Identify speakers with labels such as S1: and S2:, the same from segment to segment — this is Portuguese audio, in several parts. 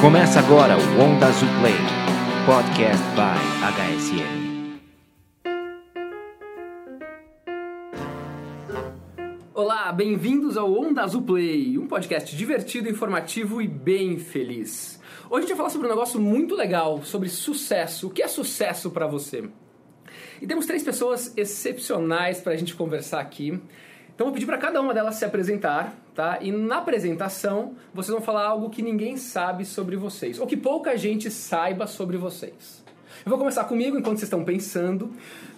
S1: Começa agora o Onda Azul Play, podcast by HSM.
S2: Olá, bem-vindos ao Onda Azul Play, um podcast divertido, informativo e bem feliz. Hoje a gente vai falar sobre um negócio muito legal, sobre sucesso. O que é sucesso para você? E temos três pessoas excepcionais para a gente conversar aqui. Então vou pedir para cada uma delas se apresentar, tá? E na apresentação vocês vão falar algo que ninguém sabe sobre vocês, ou que pouca gente saiba sobre vocês. Eu vou começar comigo enquanto vocês estão pensando.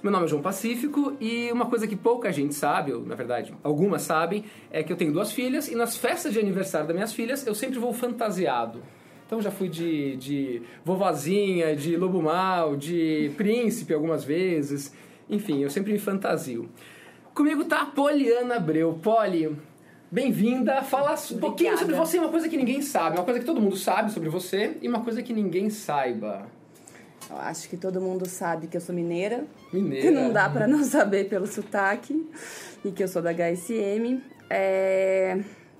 S2: Meu nome é João Pacífico e uma coisa que pouca gente sabe, ou na verdade algumas sabem, é que eu tenho duas filhas e nas festas de aniversário das minhas filhas eu sempre vou fantasiado. Então já fui de, de vovozinha, de lobo mal, de príncipe algumas vezes. Enfim, eu sempre me fantasio. Comigo tá a Poliana Abreu. Poli, bem-vinda. Fala um pouquinho sobre você, uma coisa que ninguém sabe, uma coisa que todo mundo sabe sobre você e uma coisa que ninguém saiba.
S3: Eu acho que todo mundo sabe que eu sou mineira.
S2: Mineira.
S3: Que não dá para não saber pelo sotaque. E que eu sou da HSM. É...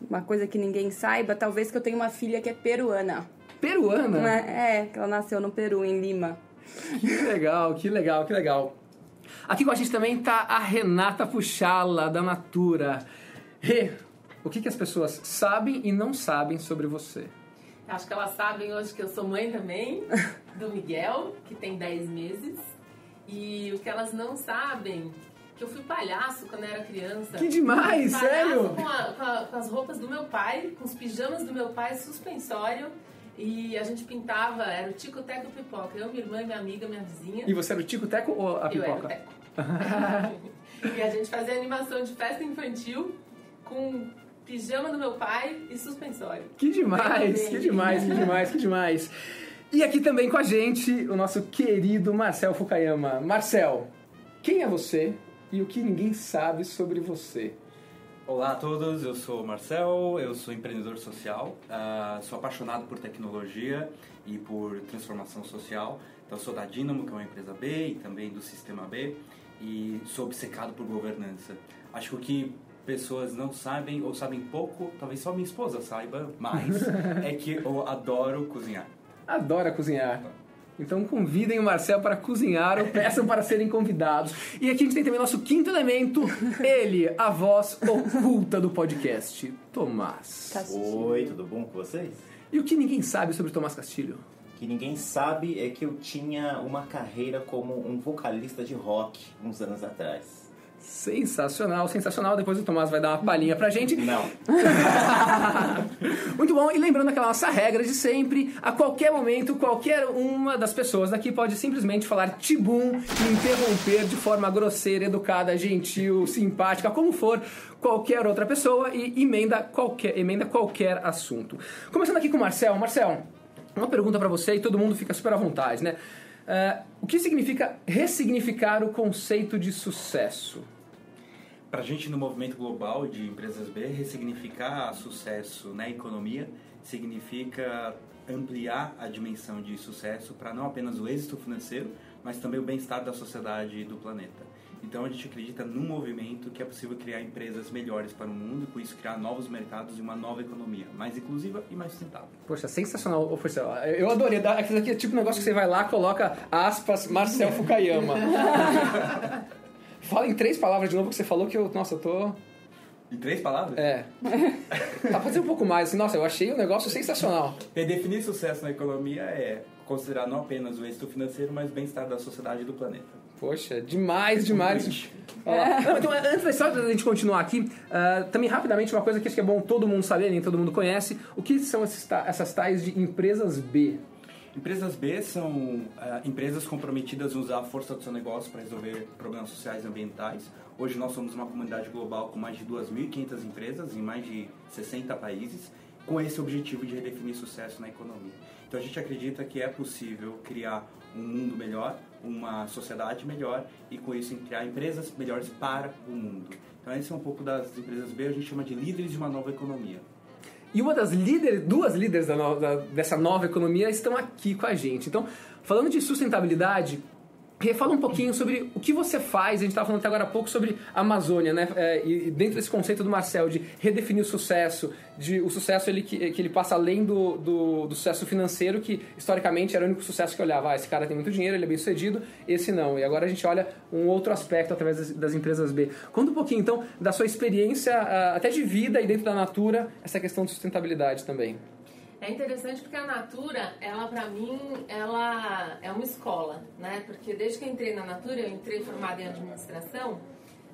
S3: Uma coisa que ninguém saiba, talvez que eu tenho uma filha que é peruana.
S2: Peruana?
S3: É, que ela nasceu no Peru, em Lima.
S2: Que legal, que legal, que legal. Aqui com a gente também tá a Renata Puxala, da Natura. Rê, o que, que as pessoas sabem e não sabem sobre você?
S4: Acho que elas sabem hoje que eu sou mãe também, do Miguel, que tem 10 meses. E o que elas não sabem, que eu fui palhaço quando eu era criança.
S2: Que demais,
S4: palhaço
S2: sério?
S4: Com, a- com a- com as roupas do meu pai, com os pijamas do meu pai, suspensório. E a gente pintava, era o Tico Teco Pipoca. Eu, minha irmã, minha amiga, minha vizinha.
S2: E você era o Tico Teco ou a
S4: Eu era o
S2: pipoca?
S4: Teco. e a gente fazia animação de festa infantil com pijama do meu pai e suspensório.
S2: Que demais, que demais, que demais, que demais. E aqui também com a gente o nosso querido Marcel Fukayama. Marcel, quem é você e o que ninguém sabe sobre você?
S5: Olá a todos, eu sou o Marcel, eu sou empreendedor social, ah, sou apaixonado por tecnologia e por transformação social. Então sou da Dynamo, que é uma empresa B, e também do Sistema B, e sou obcecado por governança. Acho que o que pessoas não sabem ou sabem pouco, talvez só minha esposa saiba mais, é que eu adoro cozinhar.
S2: Adora cozinhar. Então convidem o Marcel para cozinhar ou peçam para serem convidados. E aqui a gente tem também nosso quinto elemento, ele, a voz oculta do podcast, Tomás.
S3: Castilho.
S6: Oi, tudo bom com vocês?
S2: E o que ninguém sabe sobre Tomás Castilho?
S6: O que ninguém sabe é que eu tinha uma carreira como um vocalista de rock uns anos atrás.
S2: Sensacional, sensacional. Depois o Tomás vai dar uma palhinha pra gente.
S6: Não,
S2: Muito bom, e lembrando aquela nossa regra de sempre, a qualquer momento, qualquer uma das pessoas daqui pode simplesmente falar tibum e interromper de forma grosseira, educada, gentil, simpática, como for, qualquer outra pessoa e emenda qualquer, emenda qualquer assunto. Começando aqui com o Marcel. Marcel, uma pergunta pra você e todo mundo fica super à vontade, né? Ah, o que significa ressignificar o conceito de sucesso?
S5: Para a gente no movimento global de empresas B, ressignificar sucesso na economia significa ampliar a dimensão de sucesso para não apenas o êxito financeiro, mas também o bem-estar da sociedade e do planeta. Então a gente acredita num movimento que é possível criar empresas melhores para o mundo e com isso criar novos mercados e uma nova economia, mais inclusiva e mais sustentável.
S2: Poxa, sensacional. Ô, Marcel, Eu adorei. Aquilo aqui é tipo um negócio que você vai lá, coloca aspas, Marcel Fukayama. Fala em três palavras de novo que você falou que eu. Nossa, eu tô.
S5: Em três palavras?
S2: É. Tá fazendo um pouco mais. Nossa, eu achei o negócio sensacional.
S5: Redefinir sucesso na economia é considerar não apenas o êxito financeiro, mas o bem-estar da sociedade e do planeta.
S2: Poxa, demais, demais. Ó, não, então, antes da história da gente continuar aqui, ah, também rapidamente uma coisa que acho que é bom todo mundo saber, nem todo mundo conhece. O que são esses essas tais de empresas B?
S5: Empresas B são ah, empresas comprometidas em usar a força do seu negócio para resolver problemas sociais e ambientais. Hoje nós somos uma comunidade global com mais de 2.500 empresas em mais de 60 países, com esse objetivo de redefinir sucesso na economia. Então a gente acredita que é possível criar um mundo melhor, uma sociedade melhor e com isso criar empresas melhores para o mundo. Então esse é um pouco das empresas B, a gente chama de líderes de uma nova economia.
S2: E uma das líderes, duas líderes da dessa nova economia estão aqui com a gente. Então, falando de sustentabilidade, fala um pouquinho sobre o que você faz. A gente estava falando até agora há pouco sobre a Amazônia, né? É, e dentro desse conceito do Marcel de redefinir o sucesso, de o sucesso ele, que, que ele passa além do, do, do, sucesso financeiro, que historicamente era o único sucesso que olhava. Ah, esse cara tem muito dinheiro, ele é bem sucedido, esse não. E agora a gente olha um outro aspecto através das, das empresas B. Conta um pouquinho então da sua experiência, ah, até de vida e dentro da Natura, essa questão de sustentabilidade também.
S4: É interessante porque a Natura, ela para mim, ela é uma escola, né? Porque desde que eu entrei na Natura, eu entrei formada em administração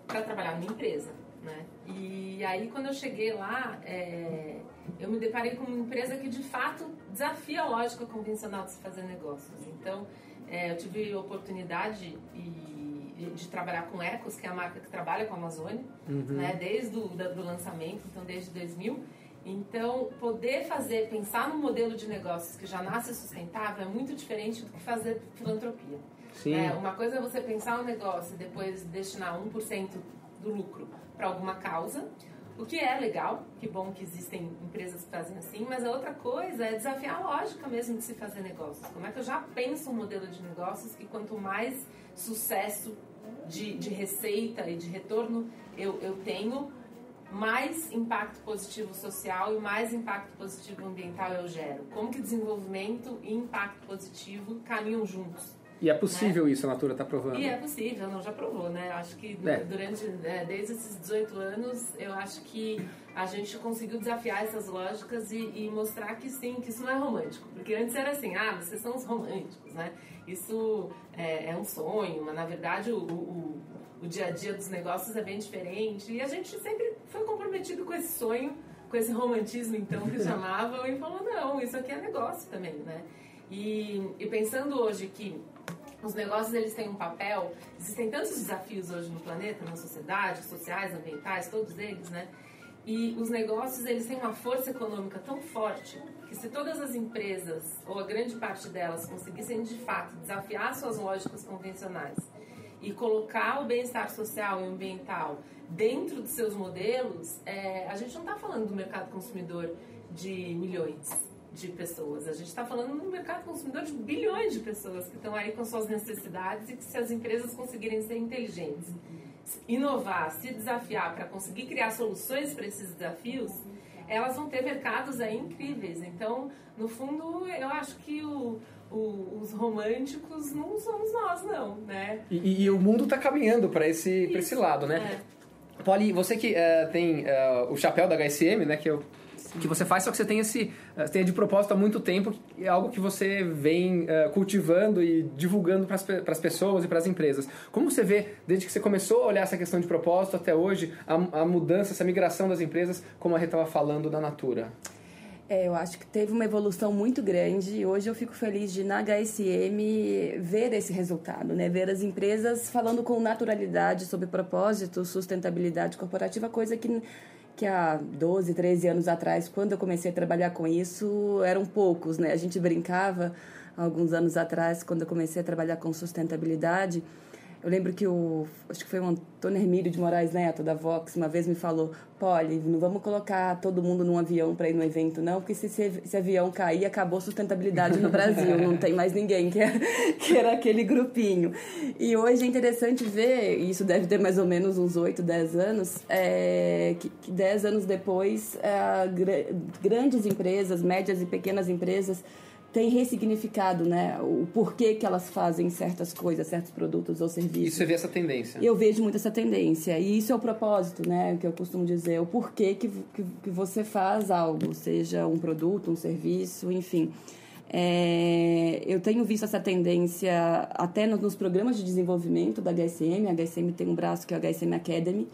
S4: para trabalhar numa empresa, né? E aí quando eu cheguei lá, é, eu me deparei com uma empresa que de fato desafia a lógica convencional de se fazer negócios. Então, é, eu tive a oportunidade e, de trabalhar com Ecos, que é a marca que trabalha com a Amazônia, uhum. né? Desde o do lançamento, então desde 2000. Então, poder fazer, pensar num modelo de negócios que já nasce sustentável é muito diferente do que fazer filantropia. Sim. É, uma coisa é você pensar um negócio e depois destinar 1% do lucro para alguma causa, o que é legal, que bom que existem empresas que fazem assim, mas a outra coisa é desafiar a lógica mesmo de se fazer negócios. Como é que eu já penso um modelo de negócios que quanto mais sucesso de, de receita e de retorno eu, eu tenho, mais impacto positivo social e mais impacto positivo ambiental eu gero? Como que desenvolvimento e impacto positivo caminham juntos?
S2: E é possível né? isso, a Natura está provando.
S4: E é possível, não, já provou, né? Acho que é. durante, é, desde esses 18 anos, eu acho que a gente conseguiu desafiar essas lógicas e, e, mostrar que sim, que isso não é romântico. Porque antes era assim, ah, vocês são os românticos, né? Isso é, é um sonho, mas na verdade o, o, o dia a dia dos negócios é bem diferente. E a gente sempre foi comprometido com esse sonho, com esse romantismo, então, que chamavam, e falou: não, isso aqui é negócio também, né? E, e pensando hoje que os negócios eles têm um papel, existem tantos desafios hoje no planeta, na sociedade, sociais, ambientais, todos eles, né? E os negócios eles têm uma força econômica tão forte que se todas as empresas ou a grande parte delas conseguissem de fato desafiar suas lógicas convencionais e colocar o bem-estar social e ambiental dentro dos seus modelos, é, a gente não está falando do mercado consumidor de milhões de pessoas. A gente está falando do mercado consumidor de bilhões de pessoas que estão aí com suas necessidades e que se as empresas conseguirem ser inteligentes, inovar, se desafiar para conseguir criar soluções para esses desafios, elas vão ter mercados aí incríveis. Então, no fundo, eu acho que o, o, os românticos não somos nós, não, né?
S2: E, e o mundo está caminhando para esse, esse lado, né? É. Polly, você que uh, tem uh, o chapéu da HSM, né? Que eu que você faz, só que você tem esse uh, tem de propósito há muito tempo, é algo que você vem uh, cultivando e divulgando para as pessoas e para as empresas. Como você vê, desde que você começou a olhar essa questão de propósito até hoje, a, a mudança, essa migração das empresas, como a Rê estava falando da Natura?
S3: É, eu acho que teve uma evolução muito grande e hoje eu fico feliz de, na HSM, ver esse resultado, né? Ver as empresas falando com naturalidade sobre propósito, sustentabilidade corporativa, coisa que, que há 12, 13 anos atrás, quando eu comecei a trabalhar com isso, eram poucos, né? A gente brincava alguns anos atrás, quando eu comecei a trabalhar com sustentabilidade, eu lembro que o. Acho que foi o Antônio Hermílio de Moraes Neto, da Vox, uma vez me falou: Poli, não vamos colocar todo mundo num avião para ir no evento, não, porque se esse avião cair, acabou a sustentabilidade no Brasil, não tem mais ninguém, que, é, que era aquele grupinho. E hoje é interessante ver, e isso deve ter mais ou menos uns 8, 10 anos, é, que, que 10 anos depois, é, grandes empresas, médias e pequenas empresas, tem ressignificado, né? O porquê que elas fazem certas coisas, certos produtos ou serviços.
S2: E você vê essa tendência?
S3: Eu vejo muito essa tendência. E isso é o propósito, né? Que eu costumo dizer. O porquê que, que, que você faz algo, seja um produto, um serviço, enfim. É, eu tenho visto essa tendência até nos, nos programas de desenvolvimento da HSM. A HSM tem um braço que é o HSM Academy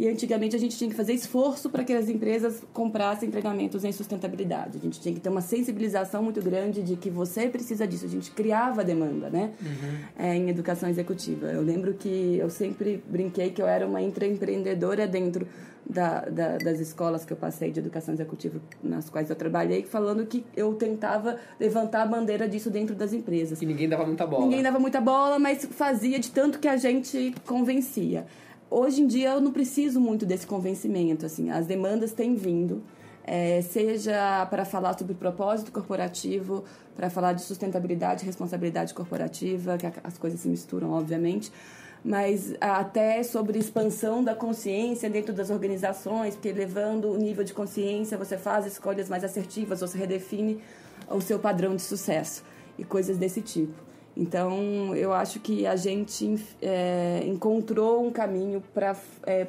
S3: e antigamente a gente tinha que fazer esforço para que as empresas comprassem treinamentos em sustentabilidade. A gente tinha que ter uma sensibilização muito grande de que você precisa disso. A gente criava demanda, né? Uhum. É, em educação executiva. Eu lembro que eu sempre brinquei que eu era uma intraempreendedora dentro da, da, das escolas que eu passei de educação executiva nas quais eu trabalhei, falando que eu tentava levantar a bandeira disso dentro das empresas.
S2: E ninguém dava muita bola.
S3: Ninguém dava muita bola, mas fazia de tanto que a gente convencia hoje em dia eu não preciso muito desse convencimento, assim, as demandas têm vindo. é, seja para falar sobre propósito corporativo, para falar de sustentabilidade responsabilidade corporativa, que as coisas se misturam, obviamente, mas até sobre expansão da consciência dentro das organizações, porque levando o nível de consciência, você faz escolhas mais assertivas, você redefine o seu padrão de sucesso e coisas desse tipo. Então, eu acho que a gente é, encontrou um caminho para é,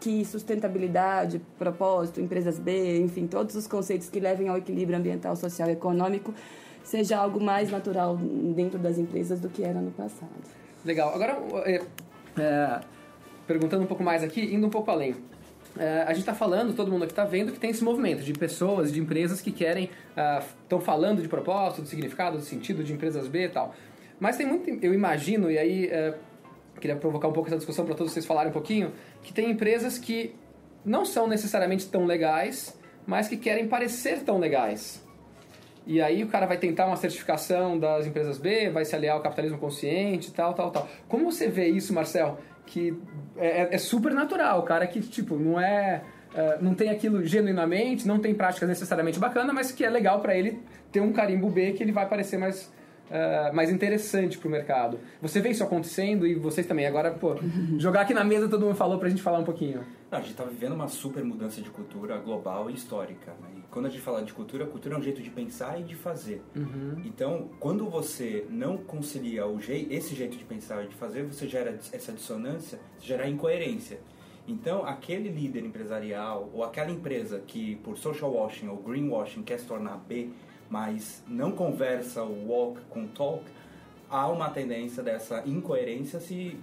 S3: que sustentabilidade, propósito, empresas B, enfim, todos os conceitos que levem ao equilíbrio ambiental, social e econômico, seja algo mais natural dentro das empresas do que era no passado.
S2: Legal. Agora, é, é, perguntando um pouco mais aqui, indo um pouco além. É, a gente está falando, todo mundo aqui está vendo que tem esse movimento de pessoas, de empresas que querem, estão uh, falando de propósito, do significado, do sentido de empresas B e tal. Mas tem muito, eu imagino, e aí uh, queria provocar um pouco essa discussão para todos vocês falarem um pouquinho, que tem empresas que não são necessariamente tão legais, mas que querem parecer tão legais. E aí o cara vai tentar uma certificação das empresas B, vai se aliar ao capitalismo consciente, tal, tal, tal. Como você vê isso, Marcel? Que é, é, é super natural, o cara que, tipo, não é... Uh, não tem aquilo genuinamente, não tem práticas necessariamente bacana, mas que é legal para ele ter um carimbo B que ele vai parecer mais uh, mais interessante para o mercado. Você vê isso acontecendo e vocês também. Agora, pô, jogar aqui na mesa todo mundo falou para a gente falar um pouquinho.
S5: Não, a gente está vivendo uma super mudança de cultura global e histórica. Né? E quando a gente fala de cultura, cultura é um jeito de pensar e de fazer. Uhum. Então, quando você não concilia o je esse jeito de pensar e de fazer, você gera essa dissonância, você gera incoerência. Então, aquele líder empresarial ou aquela empresa que por social washing ou greenwashing quer se tornar B, mas não conversa o walk com talk, há uma tendência dessa incoerência se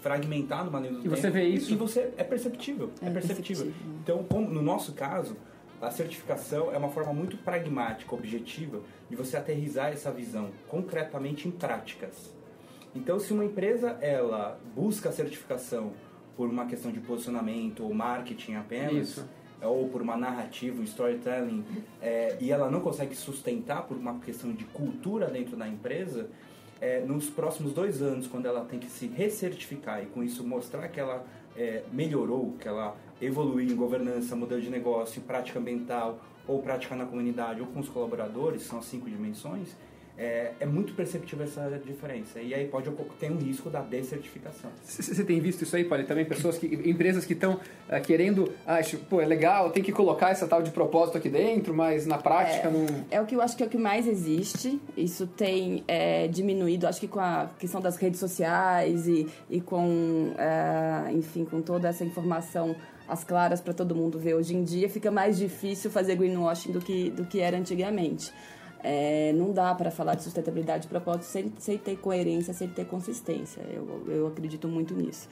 S5: fragmentar numa linha do
S2: e
S5: tempo.
S2: você vê isso?
S5: E você é perceptível, é, é perceptível. perceptível. Então, como, no nosso caso, a certificação é uma forma muito pragmática, objetiva, de você aterrizar essa visão concretamente em práticas. Então, se uma empresa ela busca a certificação por uma questão de posicionamento ou marketing apenas, Isso ou por uma narrativa, um storytelling, é, e ela não consegue sustentar por uma questão de cultura dentro da empresa, é, nos próximos dois anos, quando ela tem que se recertificar e com isso mostrar que ela é, melhorou, que ela evoluiu em governança, modelo de negócio, prática ambiental, ou prática na comunidade, ou com os colaboradores, são as cinco dimensões, é, é, muito perceptível essa diferença. E aí pode ter um risco da descertificação.
S2: Você tem visto isso aí, Paulo? Também pessoas que, empresas que estão uh, querendo, acho, pô, é legal, tem que colocar essa tal de propósito aqui dentro, mas na prática
S3: é,
S2: não.
S3: É o que eu acho que é o que mais existe. Isso tem é, diminuído, acho que com a questão das redes sociais e, e com, é, enfim, com toda essa informação as claras para todo mundo ver hoje em dia, fica mais difícil fazer greenwashing do que, do que era antigamente. É, não dá para falar de sustentabilidade de propósito sem, sem ter coerência, sem ter consistência. Eu, eu acredito muito nisso.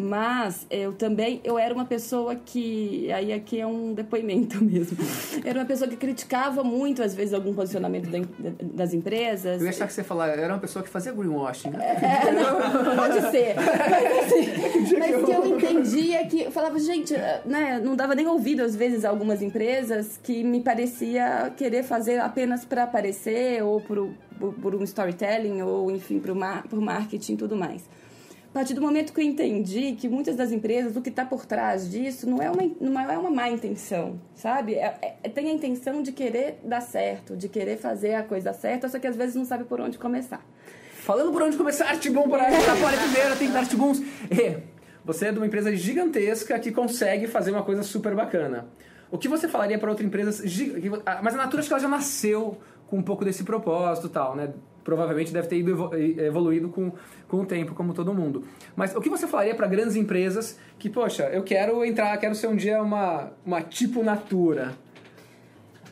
S3: Mas eu também, eu era uma pessoa que, aí aqui é um depoimento mesmo, era uma pessoa que criticava muito, às vezes, algum posicionamento das empresas.
S2: Eu ia achar que você falar, era uma pessoa que fazia greenwashing.
S3: É, não, pode ser. Mas, assim, mas que eu entendia que, eu falava, gente, né, não dava nem ouvido, às vezes, a algumas empresas que me parecia querer fazer apenas para aparecer, ou por, por, por, um storytelling, ou, enfim, por, mar, por marketing e tudo mais. Partir do momento que eu entendi que muitas das empresas, o que está por trás disso não é uma, não é uma má intenção, sabe? É, é, tem a intenção de querer dar certo, de querer fazer a coisa certa, só que às vezes não sabe por onde começar.
S2: Falando por onde começar, Artibon, para a primeira, tem que dar Artibons. É, você é de uma empresa gigantesca que consegue fazer uma coisa super bacana. O que você falaria para outra empresa... Mas a Natura acho que ela já nasceu com um pouco desse propósito tal, né? Provavelmente deve ter ido evoluído com, com o tempo, como todo mundo. Mas o que você falaria para grandes empresas que, poxa, eu quero entrar, quero ser um dia uma, uma tipo Natura?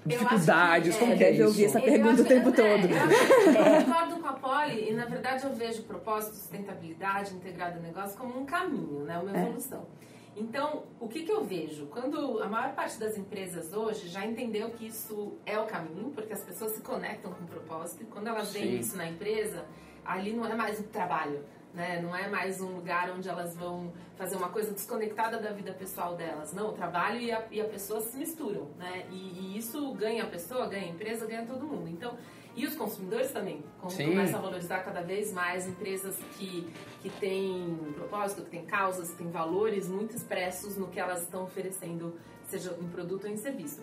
S2: Dificuldades, que, como é, que é isso?
S3: Eu ouvi essa pergunta o tempo é, todo.
S4: Eu, concordo com a Poli e, na verdade, eu vejo propósito, sustentabilidade, integrado no negócio como um caminho, né? uma é. evolução. É. Então, o que, que eu vejo? Quando a maior parte das empresas hoje já entendeu que isso é o caminho, porque as pessoas se conectam com o propósito, e quando elas veem isso na empresa, ali não é mais o trabalho, Né? Não é mais um lugar onde elas vão fazer uma coisa desconectada da vida pessoal delas. Não, o trabalho e a, e a pessoa se misturam. Né? E, e isso ganha a pessoa, ganha a empresa, ganha todo mundo. Então, e os consumidores também começam a valorizar cada vez mais empresas que, que têm propósito, que têm causas, que têm valores muito expressos no que elas estão oferecendo, seja em produto ou em serviço.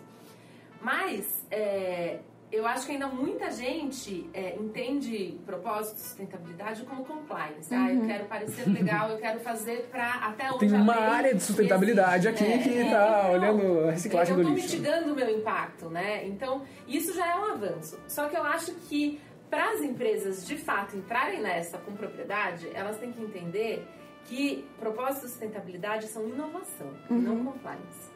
S4: Mas é, eu acho que ainda muita gente é, entende propósito, sustentabilidade como compliance. Ah, eu quero parecer legal, eu quero fazer para até onde
S2: Tem uma área de sustentabilidade
S4: existe,
S2: aqui
S4: né?
S2: que tá
S4: Então,
S2: olhando a reciclagem
S4: eu
S2: do lixo.
S4: mitigando o meu impacto, né? Então, isso já é um avanço. Só que eu acho que para as empresas de fato entrarem nessa com propriedade, elas têm que entender que propósito e sustentabilidade são inovação, e não compliance.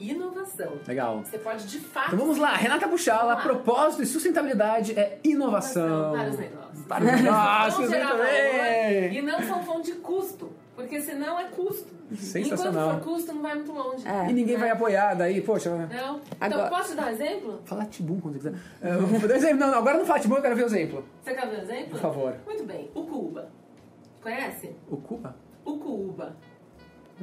S4: Inovação.
S2: Legal.
S4: Você pode de fato.
S2: Então vamos lá, Renata Buchala, propósito e sustentabilidade é inovação.
S4: Para os negócios.
S2: Para os negócios,
S4: valor
S2: bem.
S4: e não são fonte de custo, porque senão é custo.
S2: Sensacional.
S4: Enquanto for custo, não vai muito longe.
S3: É.
S2: E ninguém vai apoiar daí, poxa.
S4: Não? Então,
S3: Agora-
S4: posso te dar um exemplo?
S2: Fala Tibum quando você quiser. É, vou dar exemplo. Não, não, agora não fala Tibum, eu quero ver o exemplo.
S4: Você quer ver um exemplo?
S2: Por favor.
S4: Muito bem. O Cuba. Conhece?
S2: O Cuba?
S4: O Cuba.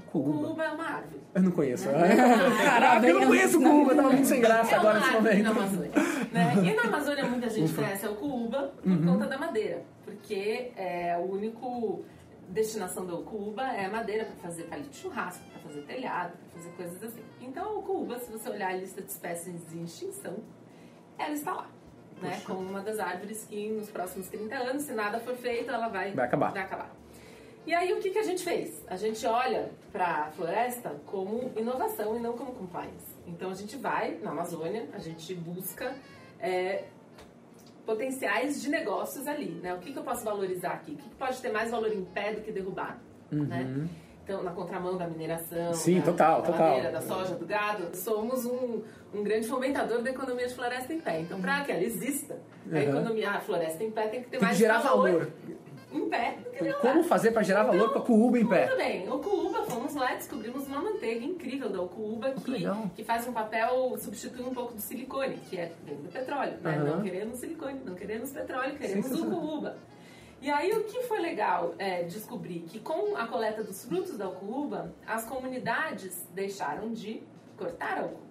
S2: Cuba.
S4: Cuba é uma árvore.
S2: Eu não conheço. Caraca, eu não conheço o Cuba, eu tava muito sem graça
S4: É
S2: agora nesse
S4: árvore na
S2: momento.
S4: Amazônia. Né? E na Amazônia muita gente conhece o Cuba por
S2: Uhum.
S4: conta da madeira. Porque é o único destinação do Cuba é a madeira para fazer palito de churrasco, para fazer telhado, para fazer coisas assim. Então o Cuba, se você olhar a lista de espécies em extinção, ela está lá. Né? Como uma das árvores que nos próximos 30 anos, se nada for feito, ela vai,
S2: Vai acabar.
S4: Vai acabar. E aí o que, que a gente fez? A gente olha para a floresta como inovação e não como compliance. Então a gente vai na Amazônia, a gente busca é, potenciais de negócios ali, né? O que, que eu posso valorizar aqui? O que, que pode ter mais valor em pé do que derrubado, né? Então, na contramão da mineração,
S2: Uhum. Sim,
S4: da,
S2: total,
S4: da
S2: total.
S4: madeira, da soja, do gado, somos um, um grande fomentador da economia de floresta em pé. Então, para que ela exista, a
S2: Uhum.
S4: economia, a floresta em pé tem que ter
S2: Tem que
S4: mais
S2: gerar valor.
S4: Em pé do que.
S2: Como fazer pra gerar valor com a Cuba em pé?
S4: Tudo bem, o Cuba, fomos lá e descobrimos uma manteiga incrível da Cuba que,
S2: legal.
S4: que faz um papel, substitui um pouco do silicone, que é vem do petróleo. Né?
S2: Aham.
S4: Não queremos silicone, não queremos petróleo, queremos o
S2: Sensacional.
S4: Cuba. E aí o que foi legal é descobrir que com a coleta dos frutos da Cuba, as comunidades deixaram de cortar a.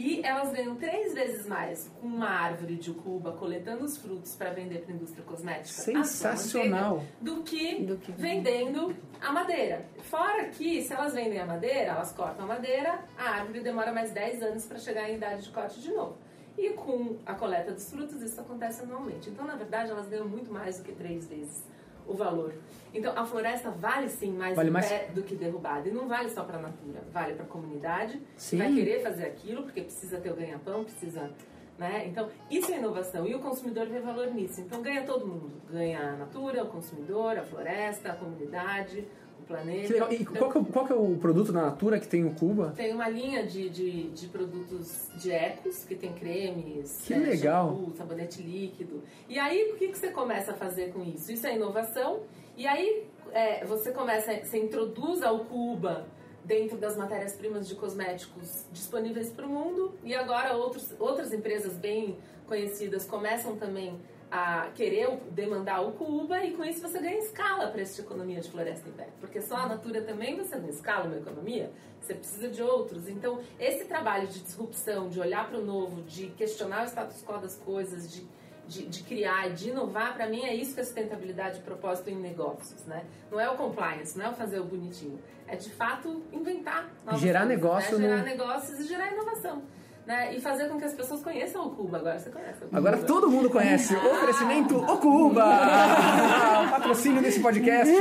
S4: E elas ganham três vezes mais com uma árvore de ucuba coletando os frutos para vender para a indústria cosmética. a sua
S2: Sensacional.
S4: manteiga, do que,
S3: Do que
S4: vendendo a madeira. Fora que, se elas vendem a madeira, elas cortam a madeira, a árvore demora mais 10 anos para chegar em idade de corte de novo. E com a coleta dos frutos, isso acontece anualmente. Então, na verdade, elas ganham muito mais do que três vezes o valor. Então, a floresta vale sim mais
S2: Vale mais-
S4: pé do que derrubada. E não vale só para a natura, vale para a comunidade,
S2: Sim.
S4: que vai querer fazer aquilo, porque precisa ter o ganha-pão, precisa. Né? Então, isso é inovação e o consumidor vê valor nisso. Então, ganha todo mundo: ganha a natura, o consumidor, a floresta, a comunidade, planeta.
S2: E qual que, é, o- qual que é o produto da Natura que tem o Cuba?
S4: tem uma linha de, de, de produtos de ecos, que tem cremes,
S2: Que
S4: é,
S2: legal.
S4: shampoo, sabonete líquido. E aí, o que, que você começa a fazer com isso? Isso é inovação. E aí, é, você começa, você introduz ao Cuba dentro das matérias-primas de cosméticos disponíveis para o mundo. E agora, outros, outras empresas bem conhecidas começam também a querer demandar o Cuba e com isso você ganha escala para essa economia de floresta em pé. Porque só a Natura também você não escala uma economia, você precisa de outros. Então, esse trabalho de disrupção, de olhar para o novo, de questionar o status quo das coisas, de, de, de criar, de inovar, para mim é isso que é sustentabilidade e propósito em negócios, né? Não é o compliance, não é o fazer o bonitinho. É de fato inventar novas
S2: Gerar
S4: coisas,
S2: negócio
S4: né? Gerar
S2: no-
S4: negócios e gerar inovação. Né? E fazer com que as pessoas conheçam o Cuba. Agora você conhece o Cuba.
S2: Agora todo mundo conhece. Oferecimento O Cuba! Patrocínio desse podcast.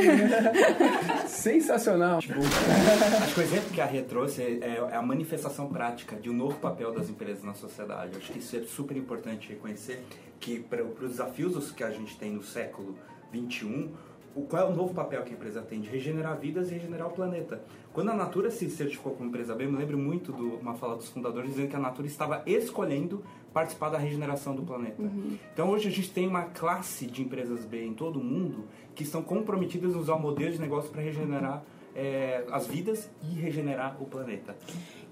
S2: Sensacional.
S5: Acho que o exemplo que a Rê trouxe é é a manifestação prática de um novo papel das empresas na sociedade. Acho que isso é super importante reconhecer que para os desafios que a gente tem no século XXI, o, qual é o novo papel que a empresa tem de regenerar vidas e regenerar o planeta. Quando a Natura se certificou como empresa B, eu me lembro muito de uma fala dos fundadores dizendo que a Natura estava escolhendo participar da regeneração do planeta. Então hoje a gente tem uma classe de empresas B em todo o mundo que estão comprometidas em usar o modelo de negócio para regenerar é, as vidas e regenerar o planeta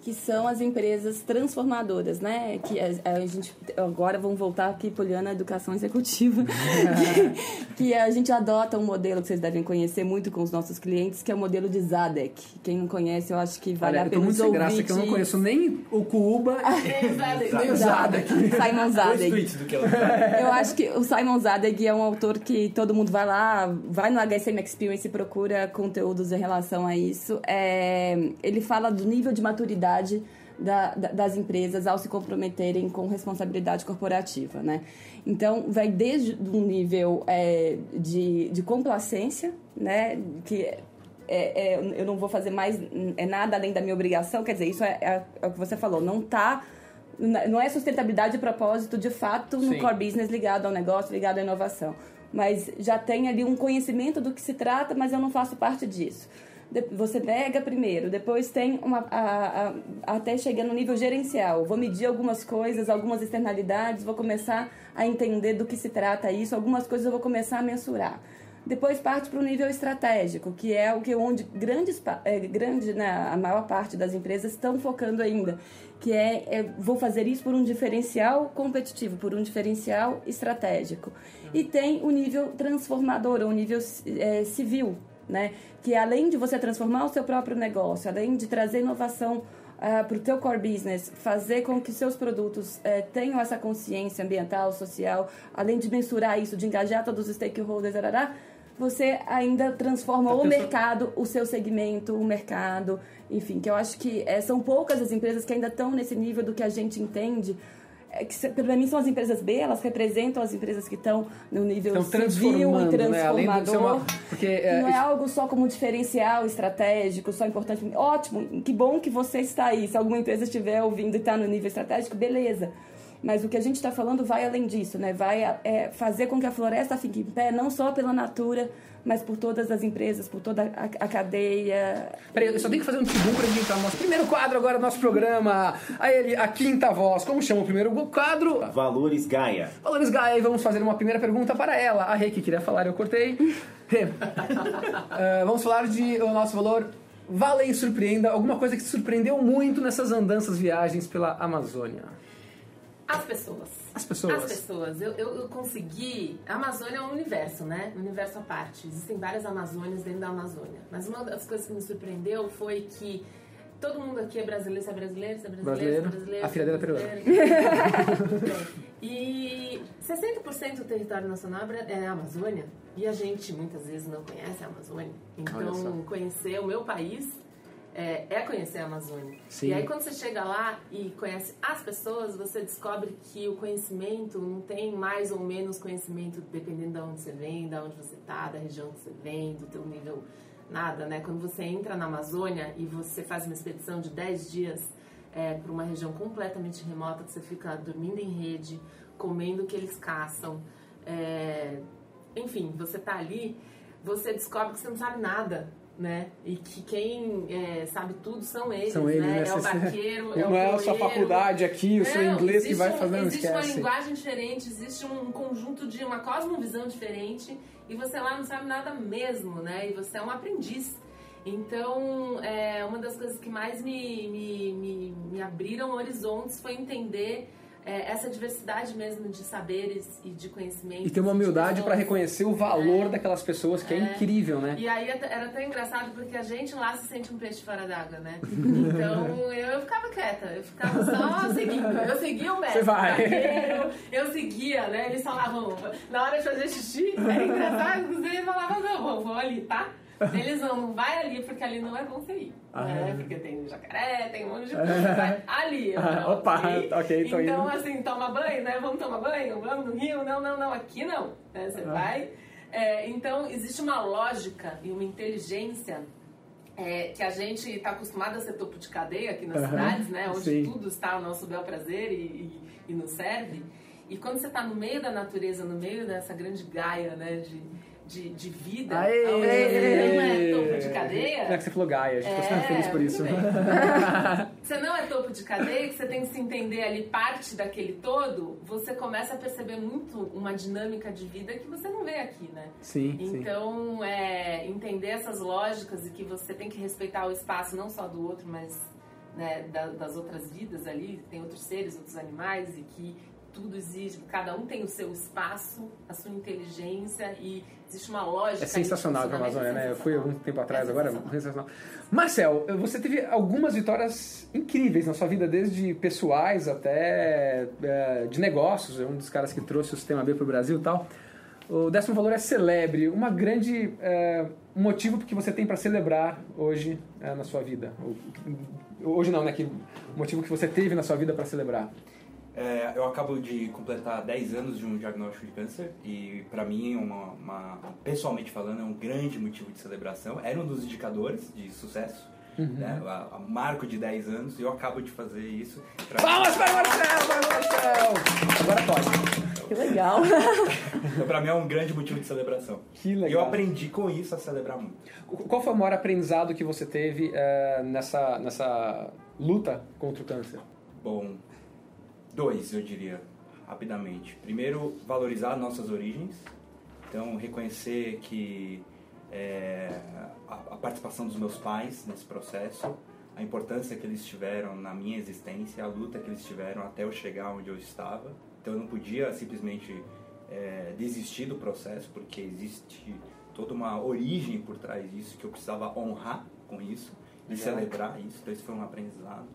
S3: que são as empresas transformadoras, né? Que a, a gente agora vamos voltar aqui Poliana Educação Executiva, que, que, a gente adota um modelo que vocês devem conhecer muito com os nossos clientes, que é o modelo de Zadek. Quem não conhece, eu acho que vale
S2: Olha,
S3: a pena
S2: eu tô muito sem graça que eu não conheço nem o Cuba nem o Zadek.
S3: Simon Zadek. Eu acho que o Simon Zadek é um autor que todo mundo vai lá, vai no HSM Experience e procura conteúdos em relação a isso. É, ele fala do nível de maturidade da, da, das empresas ao se comprometerem com responsabilidade corporativa, né? Então, vai desde um nível é, de, de complacência, né? Que é, é, eu não vou fazer mais é nada além da minha obrigação, quer dizer, isso é, é, é o que você falou, não está não é sustentabilidade e propósito de fato no
S2: Sim.
S3: core business ligado ao negócio, ligado à inovação. Mas já tem ali um conhecimento do que se trata, mas eu não faço parte disso de- você pega primeiro, depois tem uma a- a- até chegar no nível gerencial. Vou medir algumas coisas, algumas externalidades, vou começar a entender do que se trata isso, algumas coisas eu vou começar a mensurar. Depois parte para o nível estratégico, que é o que onde grandes é, grande, né, a maior parte das empresas estão focando ainda, que é, é vou fazer isso por um diferencial competitivo, por um diferencial estratégico. E tem o nível transformador, ou nível é, civil, né? Que além de você transformar o seu próprio negócio, além de trazer inovação para o teu core business, fazer com que seus produtos eh, tenham essa consciência ambiental, social, além de mensurar isso, de engajar todos os stakeholders, arará, você ainda transforma o mercado, o seu segmento, o mercado, enfim, que eu acho que eh, são poucas as empresas que ainda estão nesse nível do que a gente entende. É que para mim são as empresas B, elas representam as empresas que estão no nível
S2: Estão
S3: civil e
S2: né? De ser uma...
S3: transformador.
S2: Porque,
S3: Que
S2: é,
S3: não é algo só como diferencial estratégico, só importante. Ótimo, que bom que você está aí. Se alguma empresa estiver ouvindo e está no nível estratégico, beleza. Mas o que a gente está falando vai além disso, né? Vai é, fazer com que a floresta fique em pé, não só pela natura, mas por todas as empresas, por toda a, a cadeia.
S2: Peraí, eu só tenho que fazer um tibum pra gente entrar no nosso primeiro quadro agora do nosso programa. Aí ele, a quinta voz. Como chama o primeiro quadro?
S6: Valores Gaia.
S2: Valores Gaia, e vamos fazer uma primeira pergunta para ela. A Rê que queria falar, eu cortei. Eh, vamos falar de o nosso valor Vale e Surpreenda. Alguma coisa que te surpreendeu muito nessas andanças, viagens pela Amazônia.
S4: As pessoas.
S2: As pessoas.
S4: As pessoas. Eu, eu, eu consegui. A Amazônia é um universo, né? Um universo à parte. Existem várias Amazônias dentro da Amazônia. Mas uma das coisas que me surpreendeu foi que todo mundo aqui é brasileiro, você é brasileiro, você é brasileiro, é brasileiro.
S2: A filha dela é
S4: brasileiro. E 60% do território nacional é Bra- é a Amazônia. E a gente muitas vezes não conhece a Amazônia. Então, conhecer o meu país é, é conhecer a Amazônia.
S2: Sim.
S4: E aí, quando você chega lá e conhece as pessoas, você descobre que o conhecimento não tem mais ou menos conhecimento dependendo de onde você vem, de onde você está, da região que você vem, do teu nível, nada, né? Quando você entra na Amazônia e você faz uma expedição de 10 dias é, para uma região completamente remota, que você fica dormindo em rede, comendo o que eles caçam, é, enfim, você tá ali, você descobre que você não sabe nada, né? E que quem é, sabe tudo são eles,
S2: São eles,
S4: né?
S2: né?
S4: É o barqueiro, é o
S2: Não é a sua faculdade aqui, o seu
S4: Não,
S2: inglês que vai
S4: um-
S2: fazer, não
S4: Existe uma
S2: esquece.
S4: linguagem diferente, existe um conjunto de uma cosmovisão diferente e você lá não sabe nada mesmo, né? E você é um aprendiz. Então, é, uma das coisas que mais me, me, me, me abriram horizontes foi entender é, essa diversidade mesmo de saberes e de conhecimentos.
S2: E ter uma
S4: de
S2: humildade para reconhecer o valor daquelas pessoas, que é, incrível, né?
S4: E aí até- era tão engraçado porque a gente lá se sente um peixe fora d'água, né? Então eu, eu ficava quieta, eu ficava só seguindo. Eu seguia o mestre.
S2: Você vai.
S4: barqueiro, Eu seguia, né? Eles falavam, na hora de fazer xixi, era engraçado, porque eles falavam, não, vou ali, tá? Eles não, não vai ali porque ali não é bom você ir. né? Porque tem jacaré, tem um monte de coisa. Vai ali.
S2: Ah, opa,
S4: ok?
S2: tô
S4: Então,
S2: indo.
S4: assim, toma banho, né? Vamos tomar banho, vamos no rio. Não, não, não, aqui não. né? Você vai. É, então, existe uma lógica e uma inteligência é, que a gente está acostumado a ser topo de cadeia aqui nas
S2: Aham,
S4: cidades, né? Onde
S2: sim.
S4: tudo está ao nosso bel prazer e, e, e nos serve. E quando você está no meio da natureza, no meio dessa grande gaia, né? De, de, de vida,
S2: Aê!
S4: você não é topo de cadeia.
S2: É que você falou Gaia, a gente ficou
S4: É,
S2: feliz por isso.
S4: Você não é topo de cadeia, que você tem que se entender ali parte daquele todo, você começa a perceber muito uma dinâmica de vida que você não vê aqui, né?
S2: Sim, sim.
S4: Então, é, entender essas lógicas e que você tem que respeitar o espaço não só do outro, mas né, da- das outras vidas ali, tem outros seres, outros animais e que tudo exige, cada um tem o seu espaço, a sua inteligência e existe uma lógica.
S2: É sensacional a Amazônia, né? Eu fui algum tempo atrás,
S4: É
S2: agora
S4: sensacional.
S2: sensacional. Marcel, você teve algumas vitórias incríveis na sua vida, desde pessoais até é, de negócios. É um dos caras que trouxe o Sistema B para o Brasil e tal. O décimo valor é celebre, uma grande é, motivo que você tem para celebrar hoje é, na sua vida. Hoje não, né? Que, o motivo que você teve na sua vida para celebrar.
S5: É, eu acabo de completar 10 anos de um diagnóstico de câncer e para mim, uma, uma- pessoalmente falando, é um grande motivo de celebração. Era um dos indicadores de sucesso, né? A- a marco de 10 anos e eu acabo de fazer isso. Pra
S2: Palmas para Marcel! Para Marcel! Agora pode.
S3: Que legal.
S5: Então, pra mim é um grande motivo de celebração.
S2: Que
S5: E eu
S2: legal.
S5: aprendi com isso a celebrar muito.
S2: Qual foi o maior aprendizado que você teve eh, nessa, nessa luta contra o câncer?
S5: Bom, dois eu diria, rapidamente. Primeiro, valorizar nossas origens. Então, reconhecer que é, a, a participação dos meus pais nesse processo, a importância que eles tiveram na minha existência, a luta que eles tiveram até eu chegar onde eu estava. Então, eu não podia simplesmente é, desistir do processo, porque existe toda uma origem por trás disso que eu precisava honrar com isso e celebrar isso. Então, isso foi um aprendizado.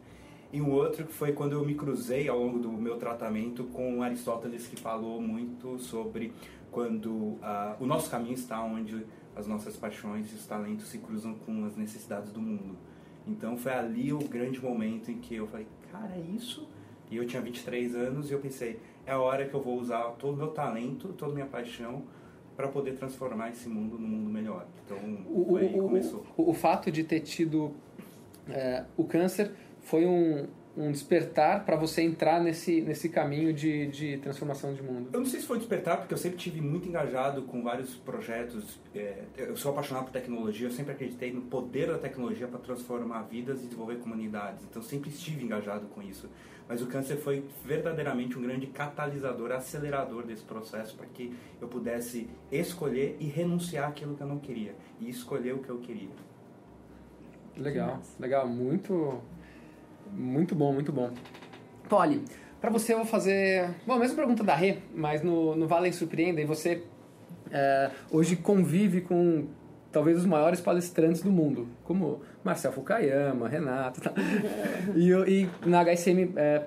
S5: E um outro que foi quando eu me cruzei ao longo do meu tratamento com Aristóteles, que falou muito sobre quando ah, o nosso caminho está onde as nossas paixões e os talentos se cruzam com as necessidades do mundo. Então foi ali o grande momento em que eu falei, cara, é isso? E eu tinha 23 anos e eu pensei, é a hora que eu vou usar todo o meu talento, toda a minha paixão para poder transformar esse mundo num mundo melhor. Então
S2: O,
S5: foi aí que
S2: o-
S5: começou.
S2: o- o fato de ter tido eh, o câncer foi um, um despertar para você entrar nesse, nesse caminho de, de transformação de mundo.
S5: Eu não sei se foi despertar, porque eu sempre tive muito engajado com vários projetos. É, eu sou apaixonado por tecnologia, eu sempre acreditei no poder da tecnologia para transformar vidas e desenvolver comunidades. Então, sempre estive engajado com isso. Mas o câncer foi verdadeiramente um grande catalisador, acelerador desse processo para que eu pudesse escolher e renunciar àquilo que eu não queria e escolher o que eu queria.
S2: Legal, legal, muito, muito bom, muito bom. Polly, para você eu vou fazer, bom, a mesma pergunta da Rê, mas no, no Vale Surpreenda, e você é, hoje convive com talvez os maiores palestrantes do mundo, como Marcel Fukayama, Renato, tá? e, e na HSM é,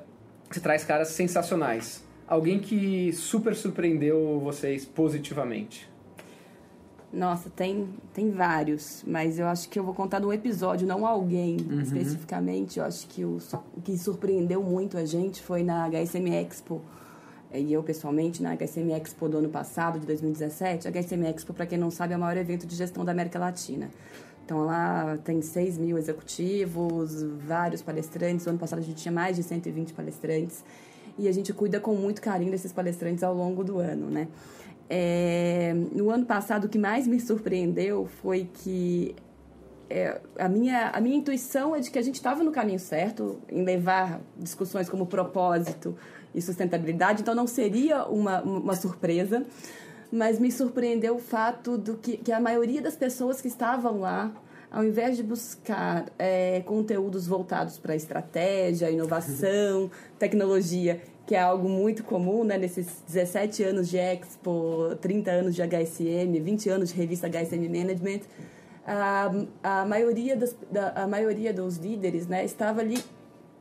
S2: você traz caras sensacionais. Alguém que super surpreendeu vocês positivamente.
S3: Nossa, tem, tem vários, mas eu acho que eu vou contar num episódio, não alguém especificamente. Eu acho que o, o que surpreendeu muito a gente foi na HSM Expo, eh, e eu pessoalmente, na HSM Expo do ano passado, de 2017. A HSM Expo, para quem não sabe, é o maior evento de gestão da América Latina. Então lá tem 6 mil executivos, vários palestrantes. O ano passado a gente tinha mais de 120 palestrantes. E a gente cuida com muito carinho desses palestrantes ao longo do ano, né? É, no ano passado, o que mais me surpreendeu foi que é, a, minha, a minha intuição é de que a gente estava no caminho certo em levar discussões como propósito e sustentabilidade, então não seria uma, uma surpresa, mas me surpreendeu o fato do que, que a maioria das pessoas que estavam lá, ao invés de buscar é, conteúdos voltados para estratégia, inovação, tecnologia, que é algo muito comum né, nesses 17 anos de Expo, 30 anos de HSM, 20 anos de revista HSM Management, a, a, maioria, das, da, a maioria dos líderes né, estava ali,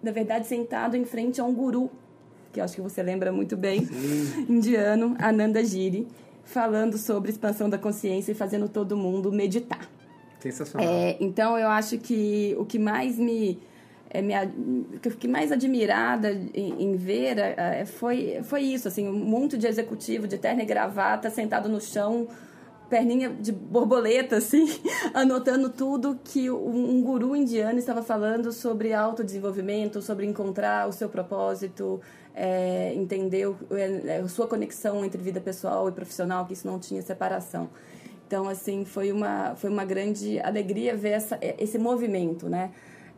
S3: na verdade, sentado em frente a um guru, que acho que você lembra muito bem, indiano, Ananda Giri, falando sobre expansão da consciência e fazendo todo mundo meditar.
S2: Sensacional.
S3: É, então, eu acho que o que mais me... É, me que eu fiquei mais admirada em, em ver é, foi, foi isso, assim, um monte de executivo de terno e gravata sentado no chão, perninha de borboleta, assim, anotando tudo que um, um guru indiano estava falando sobre autodesenvolvimento, sobre encontrar o seu propósito, é, entender o, a sua conexão entre vida pessoal e profissional, que isso não tinha separação. Então, assim, foi uma, foi uma grande alegria ver essa, esse movimento, né?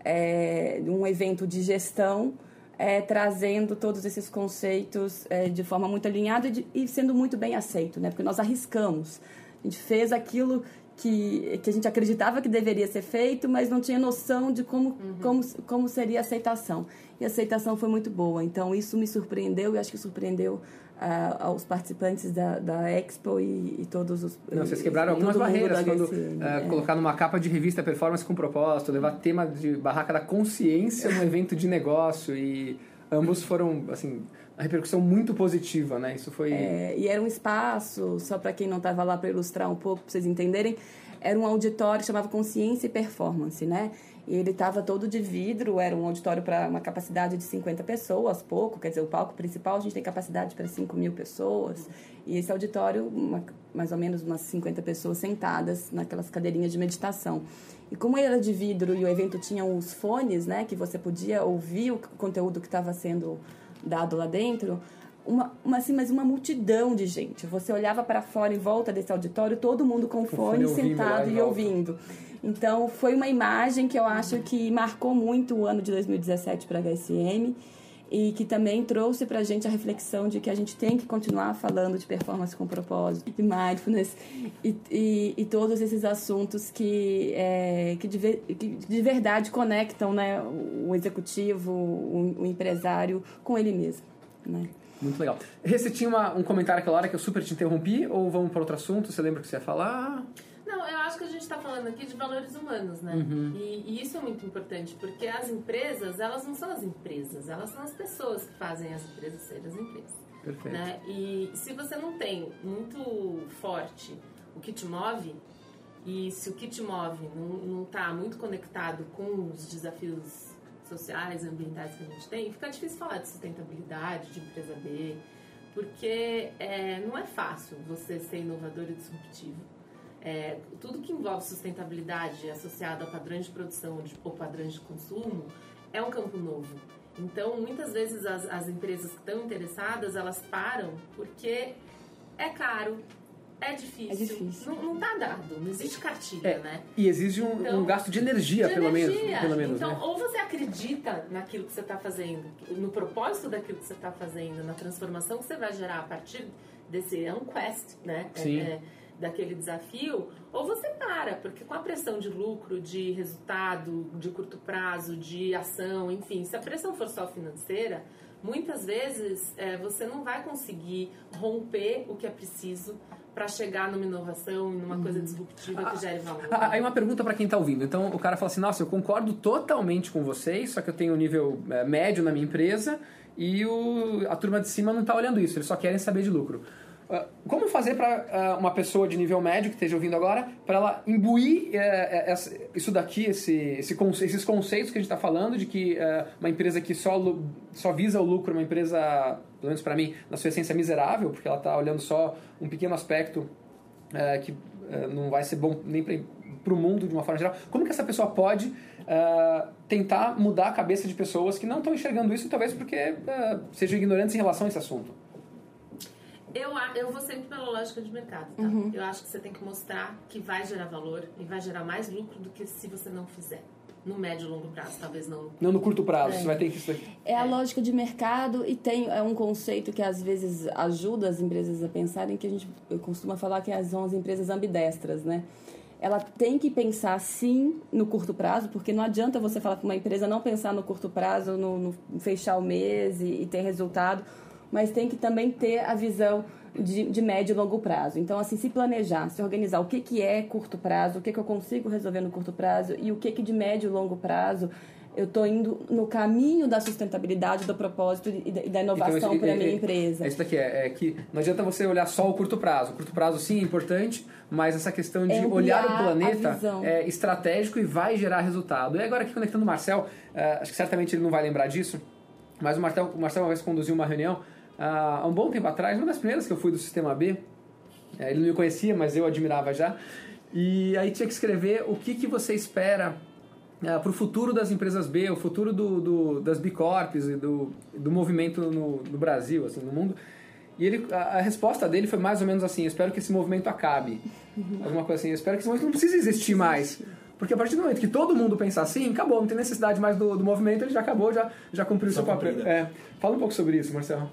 S3: É, um evento de gestão é, trazendo todos esses conceitos é, de forma muito alinhada e, de, e, sendo muito bem aceito, né? Porque nós arriscamos. A gente fez aquilo que, que a gente acreditava que deveria ser feito, mas não tinha noção de como, uhum. como, como seria a aceitação. E a aceitação foi muito boa. Então, isso me surpreendeu e acho que surpreendeu uh, aos participantes da, da Expo e, e todos os.
S2: Não, vocês quebraram algumas barreiras quando uh, é. colocar numa capa de revista performance com propósito, levar tema de barraca da consciência no evento de negócio e ambos foram assim a repercussão muito positiva, né? Isso foi.
S3: É, e era um espaço, só para quem não estava lá para ilustrar um pouco, para vocês entenderem, era um auditório que chamava Consciência e Performance, né? E ele estava todo de vidro, era um auditório para uma capacidade de 50 pessoas, pouco, quer dizer, o palco principal a gente tem capacidade para 5 mil pessoas. E esse auditório, uma, mais ou menos umas 50 pessoas sentadas naquelas cadeirinhas de meditação. E como ele era de vidro e o evento tinha os fones, né, que você podia ouvir o conteúdo que estava sendo dado lá dentro, uma, uma, assim, mas uma multidão de gente. Você olhava para fora em volta desse auditório, todo mundo com fone, fone sentado e ouvindo. Então, foi uma imagem que eu acho que marcou muito o ano de 2017 para a HSM e que também trouxe para a gente a reflexão de que a gente tem que continuar falando de performance com propósito, de mindfulness e, e, e todos esses assuntos que, é, que, de, que de verdade conectam né, o executivo, o, o empresário com ele mesmo. Né?
S2: Muito legal. Você tinha uma, um comentário aquela hora que eu super te interrompi ou vamos para outro assunto? Você lembra o que você ia falar?
S4: Não, eu acho que a gente está falando aqui de valores humanos, né? Uhum. E, e, isso é muito importante, porque as empresas, elas não são as empresas, elas são as pessoas que fazem as empresas serem as empresas.
S2: Perfeito.
S4: Né? E se você não tem muito forte o que te move, e se o que te move não está muito conectado com os desafios sociais, ambientais que a gente tem, fica difícil falar de sustentabilidade, de empresa B, porque é, não é fácil você ser inovador e disruptivo é, tudo que envolve sustentabilidade associado a padrões de produção ou padrões de consumo é um campo novo. Então, muitas vezes as, as empresas que estão interessadas, elas param porque é caro, é difícil.
S3: É difícil.
S4: Não, não tá dado, não existe cartilha,
S2: é,
S4: né?
S2: E exige um, então, um, gasto de energia,
S4: de
S2: pelo,
S4: energia.
S2: Menos, pelo menos.
S4: Então,
S2: né?
S4: ou você acredita naquilo que você está fazendo, no propósito daquilo que você está fazendo, na transformação que você vai gerar a partir desse. É um quest, né?
S2: Sim.
S4: É, é, daquele desafio, ou você para, porque com a pressão de lucro, de resultado, de curto prazo, de ação, enfim, se a pressão for só financeira, muitas vezes é, você não vai conseguir romper o que é preciso para chegar numa inovação numa coisa disruptiva que gere valor.
S2: Ah, aí uma pergunta para quem está ouvindo. Então o cara fala assim: Nossa, eu concordo totalmente com vocês, só que eu tenho um nível é, médio na minha empresa e o, a turma de cima não está olhando isso, eles só querem saber de lucro. Ah, como fazer para uh, uma pessoa de nível médio que esteja ouvindo agora, para ela imbuir uh, isso daqui, esses conceitos que a gente está falando, de que uh, uma empresa que só, só visa o lucro, uma empresa, pelo menos para mim, na sua essência miserável, porque ela está olhando só um pequeno aspecto que não vai ser bom nem para o mundo de uma forma geral. Como que essa pessoa pode tentar mudar a cabeça de pessoas que não estão enxergando isso, talvez porque sejam ignorantes em relação a esse assunto?
S4: Eu, eu vou sempre pela lógica de mercado, tá? Uhum. Eu acho que você tem que mostrar que vai gerar valor e vai gerar mais lucro do que se você não fizer. No médio e longo prazo, talvez não.
S2: Não no curto prazo, é. você vai ter que isso aqui.
S3: É a lógica de mercado e tem é um conceito que às vezes ajuda as empresas a pensarem que a gente costuma falar que são as empresas ambidestras, né? ela tem que pensar sim no curto prazo, porque não adianta você falar para uma empresa não pensar no curto prazo, no, no fechar o mês e, e, ter resultado, mas tem que também ter a visão de, de, médio e longo prazo. Então, assim, se planejar, se organizar o que, que é curto prazo, o que, que eu consigo resolver no curto prazo e o que, que de médio e longo prazo eu estou indo no caminho da sustentabilidade, do propósito e da, então, inovação então, para a minha
S2: é,
S3: empresa.
S2: É isso daqui, é, é, que não adianta você olhar só o curto prazo. O curto prazo, sim, é importante, mas essa questão de é olhar o planeta é estratégico e vai gerar resultado. E agora aqui conectando o Marcel, uh, acho que certamente ele não vai lembrar disso, mas o Marcel, o Marcel uma vez conduziu uma reunião há um bom tempo atrás, uma das primeiras que eu fui do Sistema B. É, ele não me conhecia, mas eu admirava já. E aí tinha que escrever o que, que você espera é, para o futuro das empresas B, o futuro do, do, das B Corps e do, do movimento no, no Brasil, assim, no mundo. E ele, a, a, resposta dele foi mais ou menos assim: eu espero que esse movimento acabe. Alguma coisa assim, eu espero que esse movimento não precise existir mais. Porque a partir do momento que todo mundo pensar assim, acabou, não tem necessidade mais do, do movimento, ele já acabou, já, já cumpriu o seu papel. É. Fala um pouco sobre isso, Marcelo.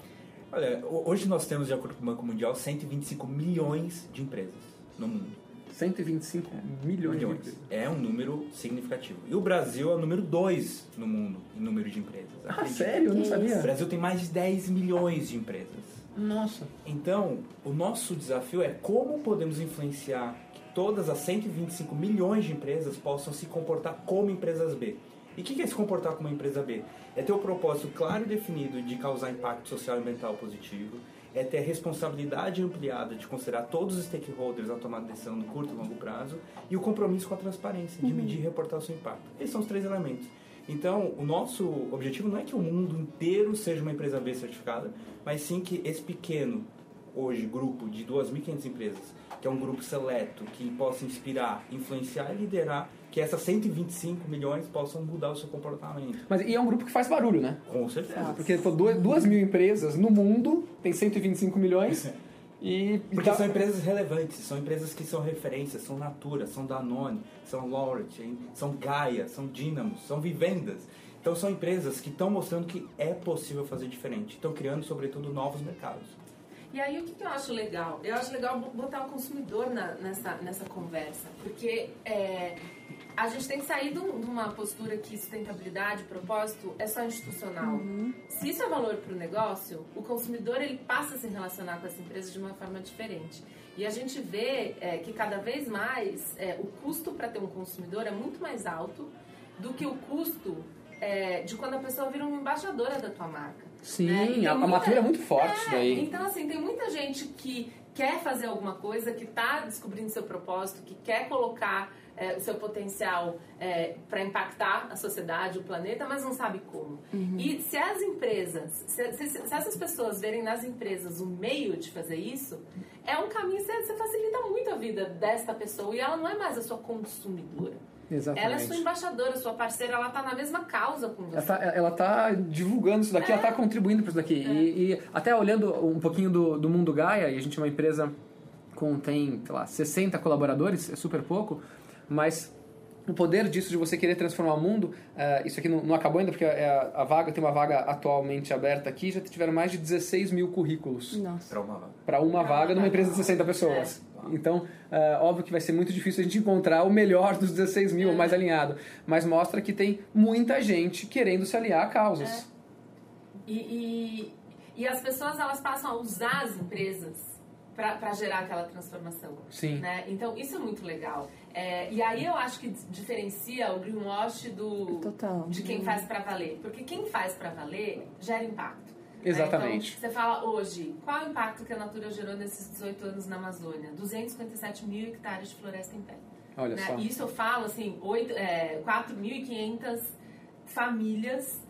S5: Olha, hoje nós temos, de acordo com o Banco Mundial, 125 milhões de empresas no mundo.
S2: 125 milhões, milhões. de empresas.
S5: É um número significativo. E o Brasil é o número 2 no mundo em número de empresas.
S2: Ah, Acredite. sério? Eu não sabia.
S5: O Brasil tem mais de 10 milhões de empresas.
S2: Nossa.
S5: Então, o nosso desafio é como podemos influenciar que todas as 125 milhões de empresas possam se comportar como empresas B. E o que é se comportar como empresa B? É ter o propósito claro e definido de causar impacto social e ambiental positivo, é ter a responsabilidade ampliada de considerar todos os stakeholders ao tomar decisão no curto e longo prazo e o compromisso com a transparência, de medir e reportar o seu impacto. Esses são os três elementos. Então, o nosso objetivo não é que o mundo inteiro seja uma empresa B certificada, mas sim que esse pequeno, hoje, grupo de 2.500 empresas, que é um grupo seleto, que possa inspirar, influenciar e liderar, que essas 125 milhões possam mudar o seu comportamento.
S2: Mas e é um grupo que faz barulho, né?
S5: Com certeza.
S2: Porque duas, duas mil empresas no mundo, tem 125 milhões. E,
S5: Porque então... são empresas relevantes, são empresas que são referências, são Natura, são Danone, são Laureate, são Gaia, são Dynamo, são Vivendas. Então são empresas que estão mostrando que é possível fazer diferente, estão criando sobretudo novos mercados.
S4: E aí o que, que, eu acho legal? Eu acho legal botar o consumidor na, nessa, nessa conversa, porque é, a gente tem que sair de uma postura que sustentabilidade, propósito é só institucional. Uhum. Se isso é valor para o negócio, o consumidor ele passa a se relacionar com essa empresa de uma forma diferente. E a gente vê é, que cada vez mais é, o custo para ter um consumidor é muito mais alto do que o custo é, de quando a pessoa vira uma embaixadora da tua marca.
S2: Sim, né? a, muita, a é muito forte
S4: é,
S2: daí.
S4: Então, assim, tem muita gente que quer fazer alguma coisa, que está descobrindo seu propósito, que quer colocar é, o seu potencial é, para impactar a sociedade, o planeta, mas não sabe como. Uhum. E se as empresas, se, se, se, essas pessoas verem nas empresas o meio de fazer isso, é um caminho, você, você facilita muito a vida desta pessoa e ela não é mais a sua consumidora.
S2: Exatamente.
S4: Ela é sua embaixadora, sua parceira, ela está na mesma causa com você.
S2: Ela está tá divulgando isso daqui, é. ela está contribuindo para isso daqui. É. E, e, até olhando um pouquinho do, do mundo Gaia, e a gente é uma empresa com, tem, sei lá, 60 colaboradores, é super pouco, mas o poder disso de você querer transformar o mundo, uh, isso aqui não, não, acabou ainda, porque a, a, vaga tem uma vaga atualmente aberta aqui, já tiveram mais de 16 mil currículos.
S5: Para uma vaga.
S2: Para uma vaga numa empresa de 60 pessoas. É. Então, uh, óbvio que vai ser muito difícil a gente encontrar o melhor dos 16 mil, o mais é. alinhado. Mas mostra que tem muita gente querendo se aliar a causas. É.
S4: E, e, e as pessoas elas passam a usar as empresas para gerar aquela transformação.
S2: Sim.
S4: Né? Então, isso é muito legal. É, e aí eu acho que diferencia o greenwash do,
S3: Total.
S4: de quem faz para valer. Porque quem faz para valer gera impacto.
S2: Né? Exatamente.
S4: Então, você fala hoje, qual é o impacto que a Natura gerou nesses 18 anos na Amazônia? 257 mil hectares de floresta em pé.
S2: Olha
S4: né?
S2: só.
S4: Isso eu falo, assim, é, 4.500 famílias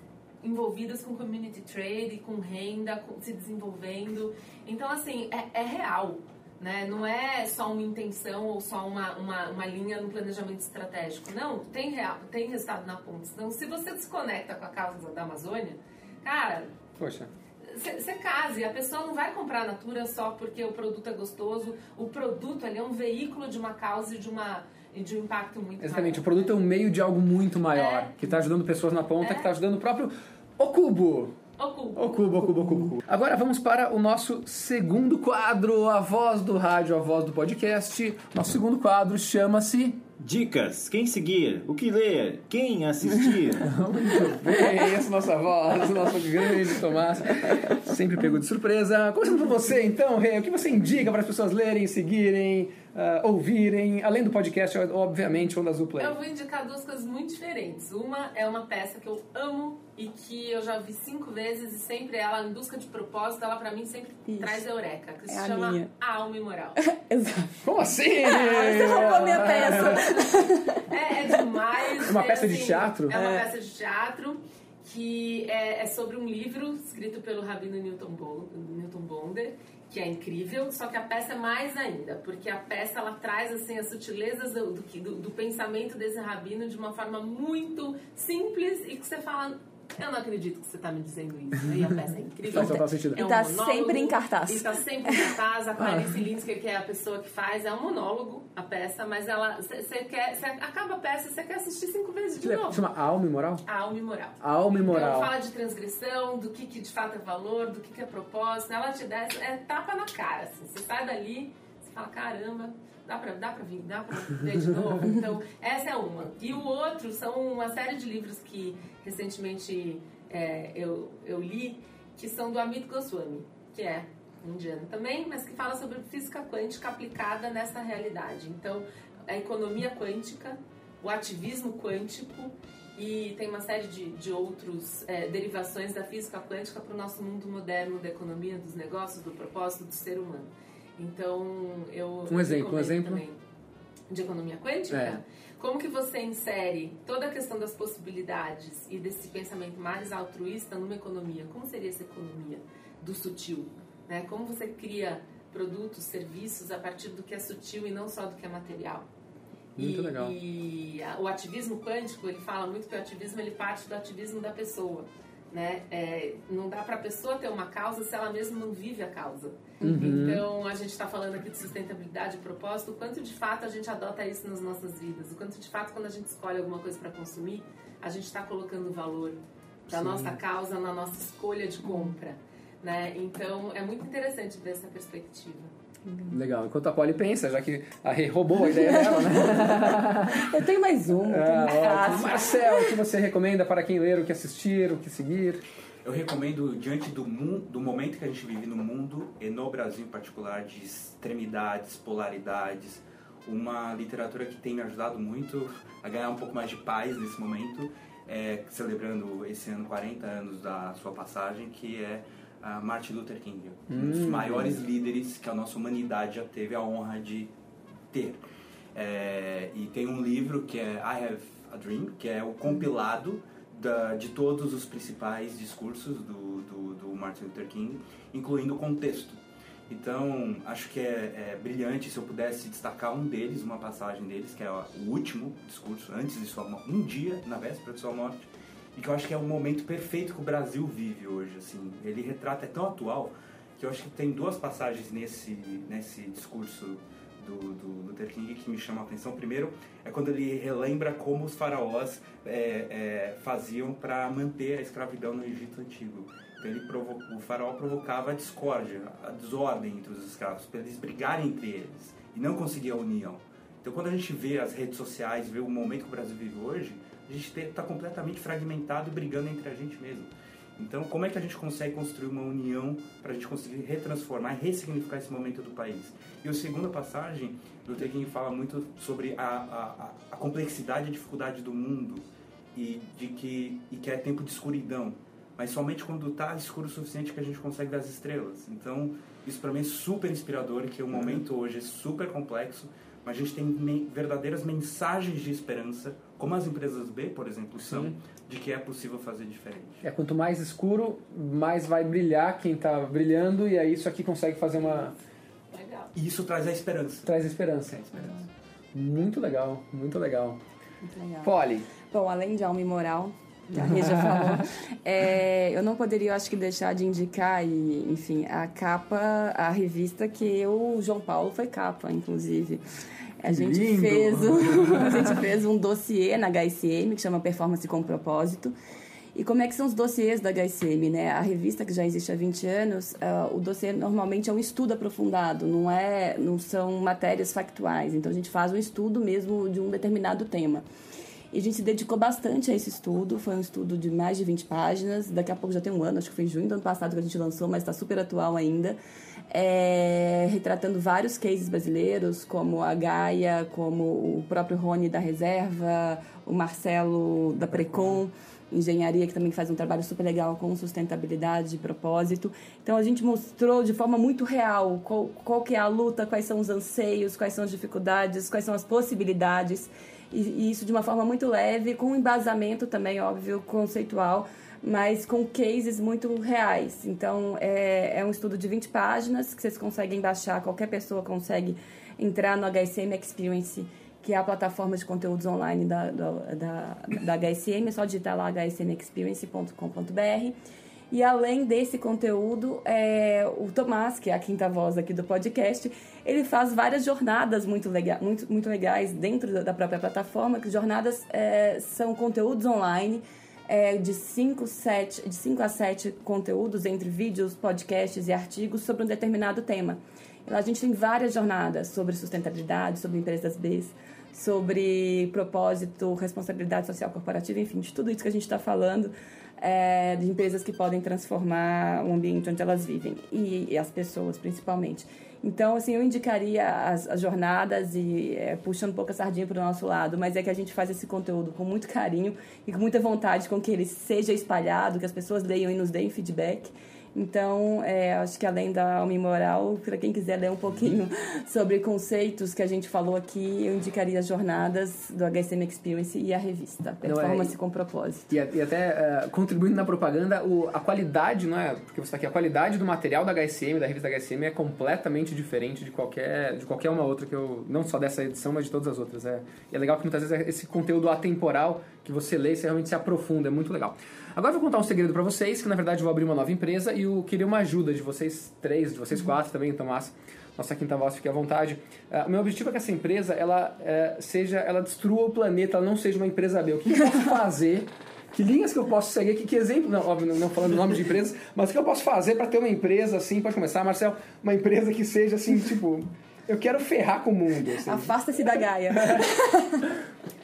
S4: envolvidas com community trade, com renda, com, se desenvolvendo. Então, assim, é, é, real. Né? Não é só uma intenção ou só uma, uma, uma linha no planejamento estratégico. Não, tem, real, tem resultado na ponta. Então, se você desconecta com a causa da Amazônia, cara.
S2: Poxa.
S4: Você case, a pessoa não vai comprar a Natura só porque o produto é gostoso. O produto ali é um veículo de uma causa e de uma e de um impacto muito
S2: Exatamente,
S4: maior.
S2: o produto é um meio de algo muito maior, é. que está ajudando pessoas na ponta, é. que está ajudando o próprio o cubo.
S4: O cubo.
S2: O cubo, o cubo, o cubo. Agora vamos para o nosso segundo quadro, a voz do rádio, a voz do podcast. Nosso segundo quadro chama-se
S6: Dicas, quem seguir, o que ler, quem assistir.
S2: Muito bem, essa é a nossa voz, nosso grande Tomás. Sempre pego de surpresa. Começando por você, então, Rê, o que você indica para as pessoas lerem, seguirem, uh, ouvirem, além do podcast, obviamente, Onda Azul Play?
S4: Eu vou indicar duas coisas muito diferentes. Uma é uma peça que eu amo e que eu já vi cinco vezes e sempre ela, em busca de propósito, ela para mim sempre Isso. traz eureka, que é se chama minha. A Alma e Moral.
S3: Exato.
S2: Como assim?
S3: Ah, você roubou minha peça.
S4: é, é demais.
S2: É uma
S4: é,
S2: peça
S4: assim,
S2: de teatro?
S4: É uma é. peça de teatro que é, é, sobre um livro escrito pelo Rabino Newton, Newton Bonder que é incrível, só que a peça é mais ainda, porque a peça ela traz assim as sutilezas do, do, do pensamento desse rabino de uma forma muito simples e que você fala, Eu não acredito que você está me dizendo isso. E a peça é incrível.
S2: Faz total sentido.
S4: É
S3: E
S4: um
S3: tá
S4: monólogo,
S3: sempre em cartaz.
S4: E tá sempre em cartaz. A Clarice Linsky, que é a pessoa que faz, é um monólogo, a peça, mas ela. Você quer. Cê acaba a peça, você quer assistir cinco vezes de novo.
S2: Chama Alma e Moral?
S4: A alma e moral.
S2: Alma e Moral.
S4: Então fala de transgressão, do que, que de fato é valor, do que, que é propósito. Ela te dá é tapa na cara. Assim. Você sai dali, você fala, caramba, dá pra, dá pra vir, dá pra ver de novo. Então, essa é uma. E o outro são uma série de livros que recentemente é, eu, eu li, que são do Amit Goswami, que é indiano também, mas que fala sobre física quântica aplicada nessa realidade. Então, a economia quântica, o ativismo quântico e tem uma série de, de outros é, derivações da física quântica para o nosso mundo moderno da economia, dos negócios, do propósito do ser humano. Então, eu.
S2: Um exemplo, um exemplo?
S4: também de economia quântica.
S2: É.
S4: Como que você insere toda a questão das possibilidades e desse pensamento mais altruísta numa economia? Como seria essa economia do sutil? Né? Como você cria produtos, serviços a partir do que é sutil e não só do que é material?
S2: Muito
S4: e,
S2: legal.
S4: E o ativismo quântico, ele fala muito que o ativismo ele parte do ativismo da pessoa. Né? É, não dá para a pessoa ter uma causa se ela mesma não vive a causa.
S2: Uhum.
S4: Então, a gente está falando aqui de sustentabilidade e propósito, o quanto de fato a gente adota isso nas nossas vidas, o quanto de fato quando a gente escolhe alguma coisa para consumir, a gente está colocando valor da
S2: Sim.
S4: nossa causa na nossa escolha de compra. Né? Então, é muito interessante ver essa perspectiva.
S2: Legal. Enquanto a Polly pensa, já que a Rê roubou a ideia dela, né?
S3: Eu tenho mais tenho
S2: Ah. Marcel, o que você recomenda para quem ler, o que assistir, o que seguir?
S5: Eu recomendo, diante do, mu- do momento que a gente vive no mundo, e no Brasil em particular, de extremidades, polaridades, uma literatura que tem me ajudado muito a ganhar um pouco mais de paz nesse momento, é, celebrando esse ano 40 anos da sua passagem, que é a Martin Luther King, um dos maiores líderes que a nossa humanidade já teve a honra de ter. É, e tem um livro que é I Have a Dream, que é o compilado da, de todos os principais discursos do, do, do Martin Luther King, incluindo o contexto. Então, acho que é, é brilhante se eu pudesse destacar um deles, uma passagem deles, que é o último discurso, antes de sua morte, um dia na véspera de sua morte, e que eu acho que é o momento perfeito que o Brasil vive hoje. Assim. Ele retrata, é tão atual, que eu acho que tem duas passagens nesse, nesse discurso do, do Luther King que me chamam a atenção. Primeiro é quando ele relembra como os faraós é, é, faziam para manter a escravidão no Egito Antigo. Então ele provo o faraó provocava a discórdia, a desordem entre os escravos, para eles brigarem entre eles e não conseguir a união. Então quando a gente vê as redes sociais, vê o momento que o Brasil vive hoje, a gente está completamente fragmentado e brigando entre a gente mesmo. Então, como é que a gente consegue construir uma união para a gente conseguir retransformar ressignificar esse momento do país? E a segunda passagem, Luther King fala muito sobre a, a, a complexidade e dificuldade do mundo e de que, e que é tempo de escuridão. Mas somente quando está escuro o suficiente que a gente consegue ver as estrelas. Então, isso para mim é super inspirador, que o momento hoje é super complexo, mas a gente tem me- verdadeiras mensagens de esperança, como as empresas B, por exemplo, são,
S2: Sim.
S5: de que é possível fazer diferente.
S2: É, quanto mais escuro, mais vai brilhar quem está brilhando, e aí isso aqui consegue fazer uma.
S4: Legal.
S5: E isso traz a esperança.
S2: traz esperança.
S5: É a esperança.
S2: Muito legal, muito legal.
S3: Muito legal.
S2: Polly,
S3: Bom, além de alma e moral, a Rê já falou, é, eu não poderia, eu acho que, deixar de indicar, e, enfim, a capa, a revista que eu, o João Paulo foi capa, inclusive. A gente,
S2: Lindo!
S3: fez um, a gente fez um dossiê na HSM que chama Performance com Propósito. E como é que são os dossiês da HSM, né? A revista que já existe há 20 anos, ah, o dossiê normalmente é um estudo aprofundado, não é, não são matérias factuais. Então a gente faz um estudo mesmo de um determinado tema. E a gente se dedicou bastante a esse estudo. Foi um estudo de mais de 20 páginas. Daqui a pouco já tem um ano, acho que foi em junho do ano passado que a gente lançou, mas está super atual ainda. É, retratando vários cases brasileiros, como a Gaia, como o próprio Rony da Reserva, o Marcelo da Precon, engenharia, que também faz um trabalho super legal com sustentabilidade e propósito. Então a gente mostrou de forma muito real qual, qual que é a luta, quais são os anseios, quais são as dificuldades, quais são as possibilidades. E, e isso de uma forma muito leve, com embasamento também, óbvio, conceitual, mas com cases muito reais. Então, é, é um estudo de 20 páginas que vocês conseguem baixar, qualquer pessoa consegue entrar no HSM Experience que é a plataforma de conteúdos online da, da, da, da HSM, é só digitar lá hsmexperience.com.br. E além desse conteúdo, é, o Tomás, que é a quinta voz aqui do podcast, ele faz várias jornadas muito, lega muito, muito legais dentro da própria plataforma, que jornadas é, são conteúdos online é, de 5 de cinco a 7 conteúdos entre vídeos, podcasts e artigos sobre um determinado tema. A gente tem várias jornadas sobre sustentabilidade, sobre empresas B, sobre propósito, responsabilidade social corporativa, enfim, de tudo isso que a gente está falando, é, de empresas que podem transformar o ambiente onde elas vivem e, e as pessoas, principalmente. Então, assim, eu indicaria as, as jornadas e é, puxando um pouco a sardinha para o nosso lado, mas é que a gente faz esse conteúdo com muito carinho e com muita vontade com que ele seja espalhado, que as pessoas leiam e nos deem feedback. Então, é, acho que além da alma moral, para quem quiser ler um pouquinho sobre conceitos que a gente falou aqui, eu indicaria as jornadas do HSM Experience e a revista, Performance é, com Propósito.
S2: E, e até uh, contribuindo na propaganda, o, a qualidade, não é? Porque você está aqui, a qualidade do material da HSM, da revista HSM, é completamente diferente de qualquer, de qualquer uma outra que eu. Não só dessa edição, mas de todas as outras. É, é legal que muitas vezes é esse conteúdo atemporal que você lê e você realmente se aprofunda, é muito legal. Agora eu vou contar um segredo para vocês, que na verdade eu vou abrir uma nova empresa e eu queria uma ajuda de vocês três, de vocês quatro também, Tomás, nossa quinta voz, fique à vontade. Uh, meu objetivo é que essa empresa, ela uh, seja, ela destrua o planeta, ela não seja uma empresa B. O que eu posso fazer? Que linhas que eu posso seguir? Que, que exemplo? Não, óbvio, não falando nome de empresas, mas o que eu posso fazer para ter uma empresa assim? Pode começar, Marcel, uma empresa que seja assim, tipo, eu quero ferrar com o mundo. Assim.
S3: Afasta-se da Gaia.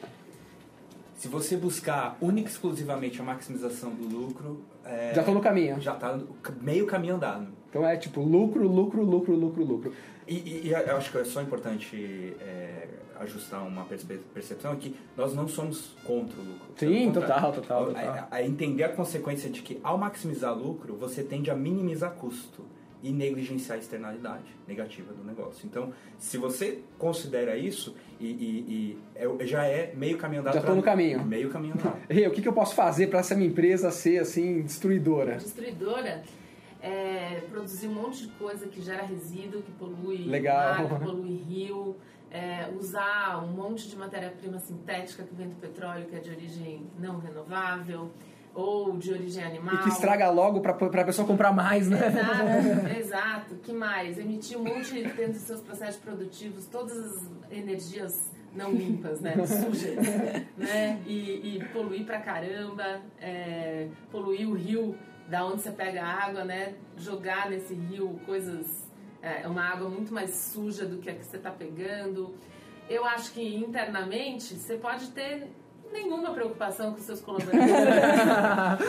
S5: Se você buscar única e exclusivamente a maximização do lucro. É,
S2: já estou no caminho.
S5: Já está meio caminho andado.
S2: Então é tipo lucro, lucro, lucro, lucro, lucro.
S5: E, e, e eu acho que é só importante é, ajustar uma percepção que nós não somos contra o lucro.
S2: Sim, total, total.
S5: total. A, a entender a consequência de que ao maximizar lucro, você tende a minimizar custo e negligenciar a externalidade negativa do negócio. Então, se você considera isso, e, e, e é, já é meio caminho andado.
S2: Já estou no caminho.
S5: Meio caminho andado.
S2: Rê, o que, que eu posso fazer para essa minha empresa ser assim, destruidora?
S4: Destruidora? É, produzir um monte de coisa que gera resíduo, que polui
S2: Legal.
S4: mar, que polui rio, é, usar um monte de matéria-prima sintética que vem do petróleo, que é de origem não renovável ou de origem animal.
S2: E que estraga logo para a pessoa comprar mais, né?
S4: Exato, exato. Que mais? Emitir um monte dentro dos seus processos produtivos, todas as energias não limpas, né? Sujas, né? E, e poluir pra caramba, é, poluir o rio da onde você pega a água, né? Jogar nesse rio coisas... É uma água muito mais suja do que a que você está pegando. Eu acho que internamente você pode ter nenhuma preocupação com seus colaboradores.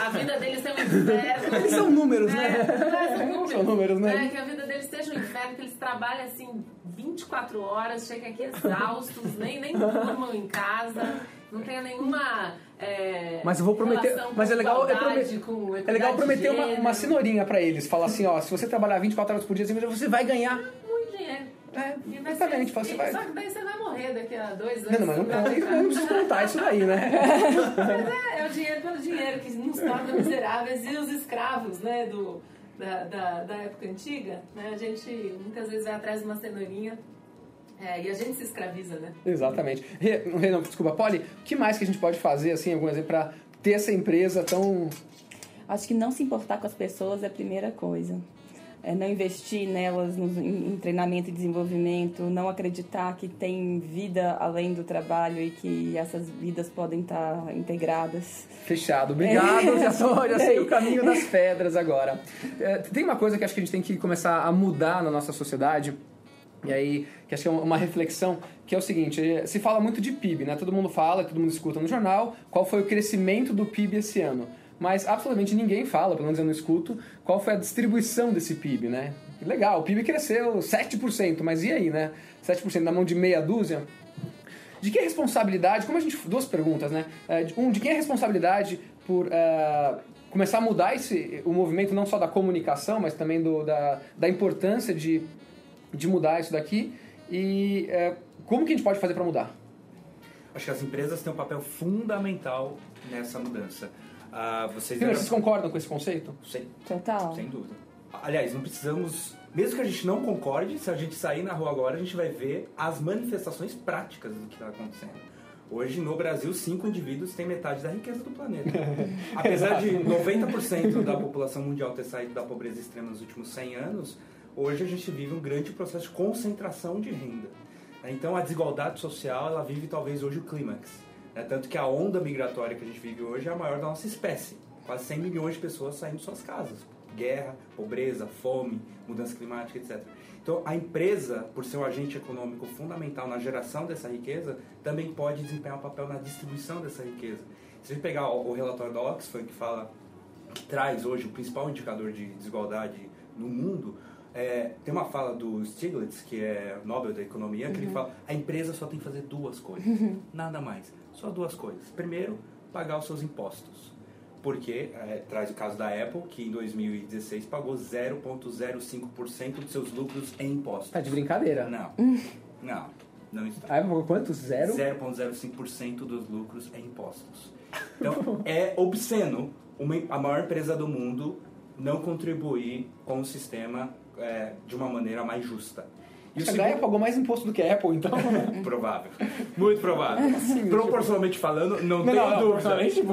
S4: a vida deles é um inferno.
S2: Eles são números, né?
S4: É, são números.
S2: São números, né?
S4: É, que a vida deles seja um inferno, que eles trabalham assim 24 horas, chegam aqui exaustos, nem, nem durmam em casa, não tenha nenhuma. É,
S2: mas eu vou prometer. Mas é legal, é, promet, é legal prometer uma, uma cenourinha pra eles. Falar assim, ó, se você trabalhar 24 horas por dia, você vai ganhar. É, exatamente. Ser, você vai...
S4: Só que daí você vai morrer daqui a dois anos.
S2: Não, mas não, não, não precisa contar isso daí, né?
S4: mas é, é o dinheiro pelo dinheiro que nos torna miseráveis e os escravos, né, do, da, da, da época antiga, né? A gente muitas vezes vai atrás de uma cenourinha é, e a gente se escraviza, né?
S2: Exatamente. Renan, desculpa, Polly, o que mais que a gente pode fazer, assim, algum exemplo, para ter essa empresa tão...
S3: Acho que não se importar com as pessoas é a primeira coisa é, não investir nelas no, em, em, treinamento e desenvolvimento, não acreditar que tem vida além do trabalho e que essas vidas podem estar integradas.
S2: Fechado, obrigado. Já, sou, já sei o caminho das pedras agora. É, tem uma coisa que acho que a gente tem que começar a mudar na nossa sociedade. E aí, que acho que é uma reflexão, que é o seguinte, é, se fala muito de PIB, né? Todo mundo fala, todo mundo escuta no jornal, qual foi o crescimento do PIB esse ano mas absolutamente ninguém fala, pelo menos eu não escuto, qual foi a distribuição desse PIB, né? Legal, o PIB cresceu 7%, mas e aí, né? 7% na mão de meia dúzia? De quem é responsabilidade? Como a gente. Duas perguntas, né? É, um, de quem é responsabilidade por uh, começar a mudar esse, o movimento não só da comunicação, mas também do, da, da importância de, de mudar isso daqui? E uh, como que a gente pode fazer para mudar?
S5: Acho que as empresas têm um papel fundamental nessa mudança.
S2: Ah, vocês, vocês concordam com esse conceito?
S5: Sem,
S3: Total.
S5: Sem dúvida. Aliás, não precisamos mesmo que a gente não concorde, se a gente sair na rua agora, a gente vai ver as manifestações práticas do que está acontecendo. Hoje, no Brasil, cinco indivíduos têm metade da riqueza do planeta. Apesar de 90% da população mundial ter saído da pobreza extrema nos últimos 100 anos, hoje a gente vive um grande processo de concentração de renda. Então, a desigualdade social, ela vive talvez hoje o clímax. Né? Tanto que a onda migratória que a gente vive hoje é a maior da nossa espécie. Quase 100 milhões de pessoas saindo de suas casas. Guerra, pobreza, fome, mudança climática, etc. Então, a empresa, por ser um agente econômico fundamental na geração dessa riqueza, também pode desempenhar um papel na distribuição dessa riqueza. Se a gente pegar o relatório da Oxfam, que fala, que traz hoje o principal indicador de desigualdade no mundo, é, tem uma fala do Stiglitz, que é Nobel da Economia, que ele
S3: Uhum.
S5: fala a empresa só tem que fazer duas coisas, nada mais, só duas coisas. Primeiro, pagar os seus impostos. Porque é, traz o caso da Apple, que em 2016 pagou 0,05% dos seus lucros em impostos.
S2: Tá de brincadeira.
S5: Não, não, não está.
S2: Aí, quanto? Zero?
S5: 0,05% dos lucros em impostos. Então, é obsceno uma, a maior empresa do mundo não contribuir com o sistema é, de uma maneira mais justa. E o
S2: A Gaia
S5: segundo-
S2: pagou mais imposto do que a Apple, então.
S5: Provável. Muito provável. Proporcionalmente falando, não, tenho dúvida.
S2: provavelmente, tipo,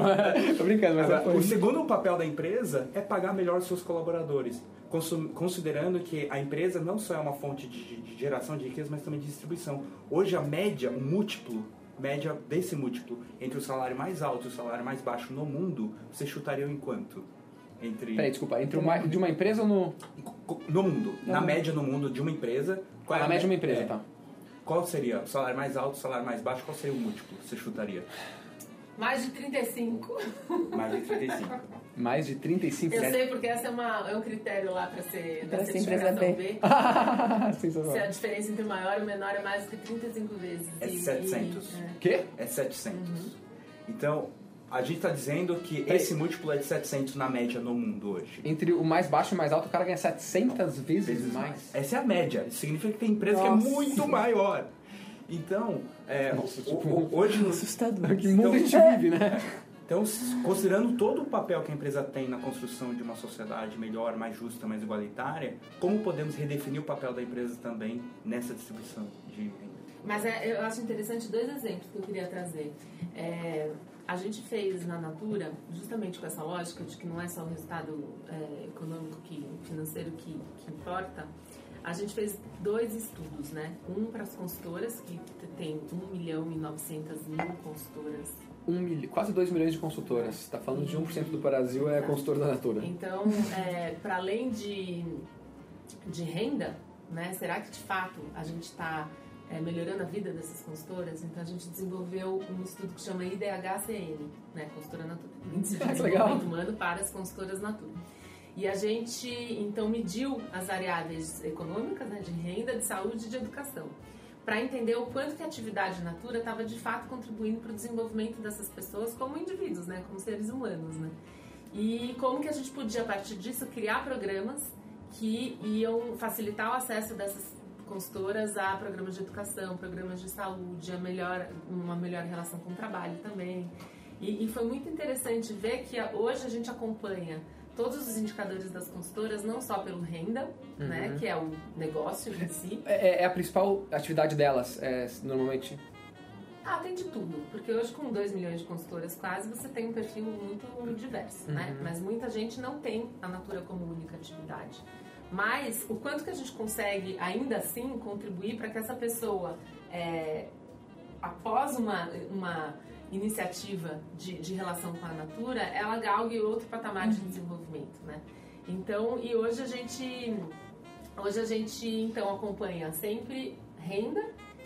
S2: tô brincando, mas
S5: Agora,
S2: é
S5: o segundo papel da empresa é pagar melhor os seus colaboradores, considerando que a empresa não só é uma fonte de, de geração de riqueza, mas também de distribuição. Hoje a média, o múltiplo, média desse múltiplo entre o salário mais alto e o salário mais baixo no mundo, você chutaria em quanto? Entre
S2: Peraí, desculpa, entre uma, de uma empresa ou no.
S5: no mundo, na
S2: Uhum.
S5: média no mundo de uma empresa, qual
S2: Ah,
S5: é
S2: na
S5: a
S2: média de uma empresa,
S5: é,
S2: tá.
S5: Qual seria o salário mais alto, o salário mais baixo? Qual seria o múltiplo? Você chutaria?
S4: Mais de 35.
S5: Mais de 35.
S2: Mais de 35
S4: Eu sei porque essa é, uma, é um critério lá para ser
S3: Pra
S4: da
S3: ser empresa
S4: certificação
S3: B.
S4: B. Se a diferença entre o maior e o menor é mais do que 35 vezes.
S5: É
S4: E-
S5: 700.
S4: e- é.
S2: Quê?
S5: É 700.
S2: Uhum.
S5: Então, a gente está dizendo que
S2: Peraí.
S5: esse múltiplo é de 700 na média no mundo hoje.
S2: Entre o mais baixo e o mais alto, o cara ganha 700 vezes,
S5: Vezes
S2: mais.
S5: Essa é a média. Isso significa que tem empresa
S2: Nossa.
S5: que é muito maior. Então, é,
S2: Nossa,
S5: o-
S2: tipo,
S5: o- hoje no,
S3: Assustador.
S2: Que mundo a gente vive, né?
S5: Então, s- considerando todo o papel que a empresa tem na construção de uma sociedade melhor, mais justa, mais igualitária, como podemos redefinir o papel da empresa também nessa distribuição de renda?
S4: Mas é, eu acho interessante dois exemplos que eu queria trazer. É, a gente fez na Natura, justamente com essa lógica de que não é só o resultado é, econômico, que, financeiro que, que importa, a gente fez dois estudos, né? Um para as consultoras, que tem 1 milhão e 900 mil consultoras.
S2: Um mil... Quase 2 milhões de consultoras. Tá falando de 1% do Brasil é consultora da Natura.
S4: Então, é, para além de, de renda, né? Será que de fato a gente está melhorando a vida dessas consultoras? Então a gente desenvolveu um estudo que chama IDHCN, né? Consultora Natura. Índice de
S2: legal.
S4: Desenvolvimento Humano para as consultoras Natura. E a gente então mediu as variáveis econômicas, né, de renda, de saúde e de educação, para entender o quanto que a atividade Natura estava de fato contribuindo para o desenvolvimento dessas pessoas como indivíduos, né, como seres humanos, né. E como que a gente podia a partir disso criar programas que iam facilitar o acesso dessas consultoras a programas de educação, programas de saúde, a melhor, uma melhor relação com o trabalho também. E, e foi muito interessante ver que hoje a gente acompanha todos os indicadores das consultoras, não só pelo renda, né, que é o negócio em si.
S2: É, é a principal atividade delas, é, normalmente.
S4: Ah, tem de tudo, porque hoje com 2 milhões de consultoras quase, você tem um perfil muito diverso, né? Mas muita gente não tem a Natura como única atividade. Mas o quanto que a gente consegue, ainda assim, contribuir para que essa pessoa, é, após uma, uma iniciativa de, de relação com a Natura, ela galgue outro patamar de desenvolvimento, né? Então, e hoje a gente, hoje a gente então acompanha sempre renda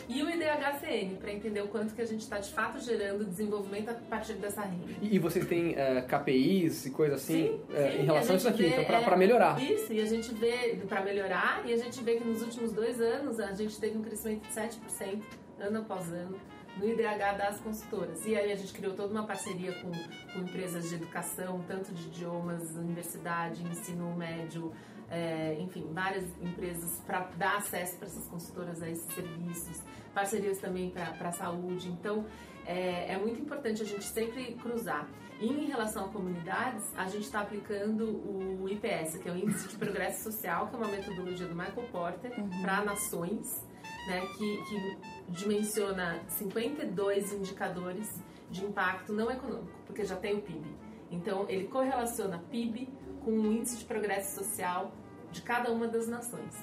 S4: e o IDHCN para entender o quanto que a gente está de fato gerando desenvolvimento a partir dessa renda.
S2: E, e vocês têm é, KPIs e coisa assim
S4: sim,
S2: em relação a
S4: a
S2: isso aqui,
S4: vê,
S2: então pra,
S4: é,
S2: melhorar.
S4: Isso, e a gente vê para melhorar, e a gente vê que nos últimos dois anos a gente teve um crescimento de 7% ano após ano no IDH das consultoras. E aí a gente criou toda uma parceria com, com empresas de educação, tanto de idiomas, universidade, ensino médio, é, enfim, várias empresas para dar acesso para essas consultoras a esses serviços, parcerias também para a saúde. Então, é, é muito importante a gente sempre cruzar. E em relação a comunidades, a gente está aplicando o IPS, que é o Índice de Progresso Social, que é uma metodologia do Michael Porter para nações, né, que, que dimensiona 52 indicadores de impacto não econômico, porque já tem o PIB. Então, ele correlaciona PIB com o índice de progresso social de cada uma das nações.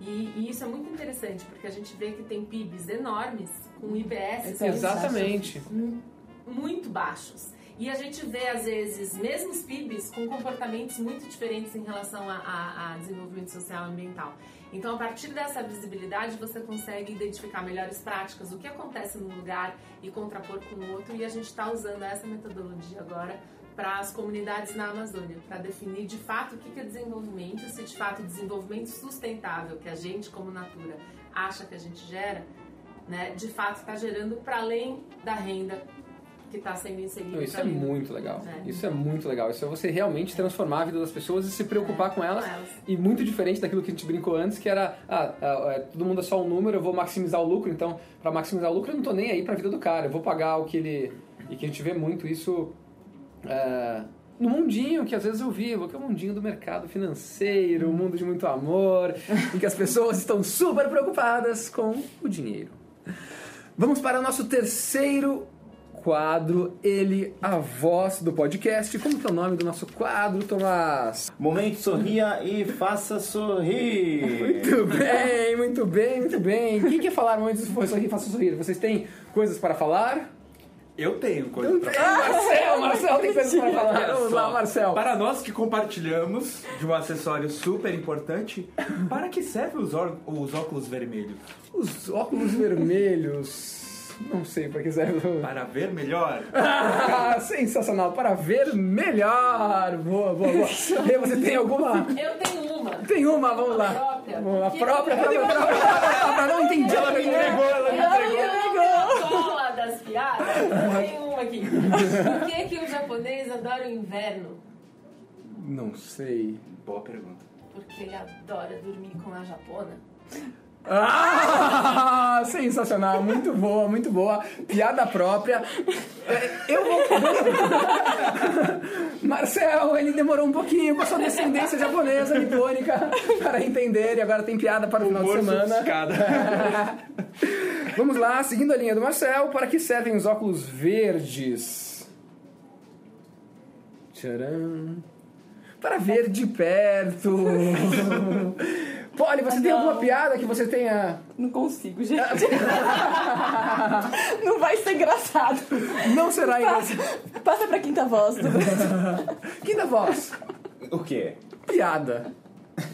S4: E, e isso é muito interessante, porque a gente vê que tem PIBs enormes com IBS
S2: Exatamente.
S4: muito baixos. E a gente vê, às vezes, mesmos PIBs com comportamentos muito diferentes em relação a, a, a desenvolvimento social e ambiental. Então, a partir dessa visibilidade, você consegue identificar melhores práticas, o que acontece num lugar e contrapor com o outro. E a gente está usando essa metodologia agora para as comunidades na Amazônia, para definir de fato o que é desenvolvimento, se de fato o desenvolvimento sustentável que a gente, como Natura, acha que a gente gera, né, de fato está gerando para além da renda que está sendo inserida.
S2: Não, isso é
S4: vida.
S2: muito legal.
S4: É.
S2: Isso é muito legal. Isso é você realmente transformar a vida das pessoas e se preocupar
S4: É,
S2: com elas.
S4: com elas.
S2: E muito diferente daquilo que a gente brincou antes, que era, ah, ah, é, todo mundo é só um número, eu vou maximizar o lucro, então, para maximizar o lucro, eu não tô nem aí pra vida do cara, eu vou pagar o que ele. E que a gente vê muito isso é, no mundinho que às vezes eu vivo, que é o mundinho do mercado financeiro, um mundo de muito amor, em que as pessoas estão super preocupadas com o dinheiro. Vamos para o nosso terceiro quadro, ele, a voz do podcast. Como que é o nome do nosso quadro, Tomás?
S6: Momento sorria e faça sorrir.
S2: Muito bem, muito bem, muito bem. Quem quer falar antes de sorrir, faça sorrir? Vocês têm coisas para falar?
S5: Eu tenho coisa pra
S2: Ah, Marcel, Marcel tem coisas para falar. Vamos lá, Marcel.
S5: Para nós que compartilhamos de um acessório super importante, para que serve os, os óculos vermelhos?
S2: Os óculos vermelhos. Não sei para que serve.
S5: Para ver melhor?
S2: Ah, sensacional, para ver melhor. Boa, boa, boa. E você tem alguma?
S4: Eu tenho uma.
S2: Tem uma, vamos lá.
S4: Própria.
S2: Vamos lá,
S4: Que-
S2: própria, própria, própria, própria. Não entendi. Ela me entregou, ela me entregou.
S4: A cola das piadas. Tem uma aqui. Por que, que o japonês adora o inverno?
S2: Não sei.
S5: Boa pergunta.
S4: Porque ele adora dormir com a japona.
S2: Ah, sensacional, muito boa, muito boa. Piada própria. É, Eu vou. Marcel, ele demorou um pouquinho com a sua descendência japonesa, nipônica, para entender, e agora tem piada para o final de semana. Vamos lá, seguindo a linha do Marcel, para que servem os óculos verdes? Tcharam. Para ver de perto. Polly, você tem alguma piada que você tenha.
S3: Não consigo, gente. não vai ser engraçado.
S2: Não será
S3: Passa,
S2: engraçado.
S3: passa pra quinta voz.
S2: Quinta voz.
S6: O quê?
S2: Piada.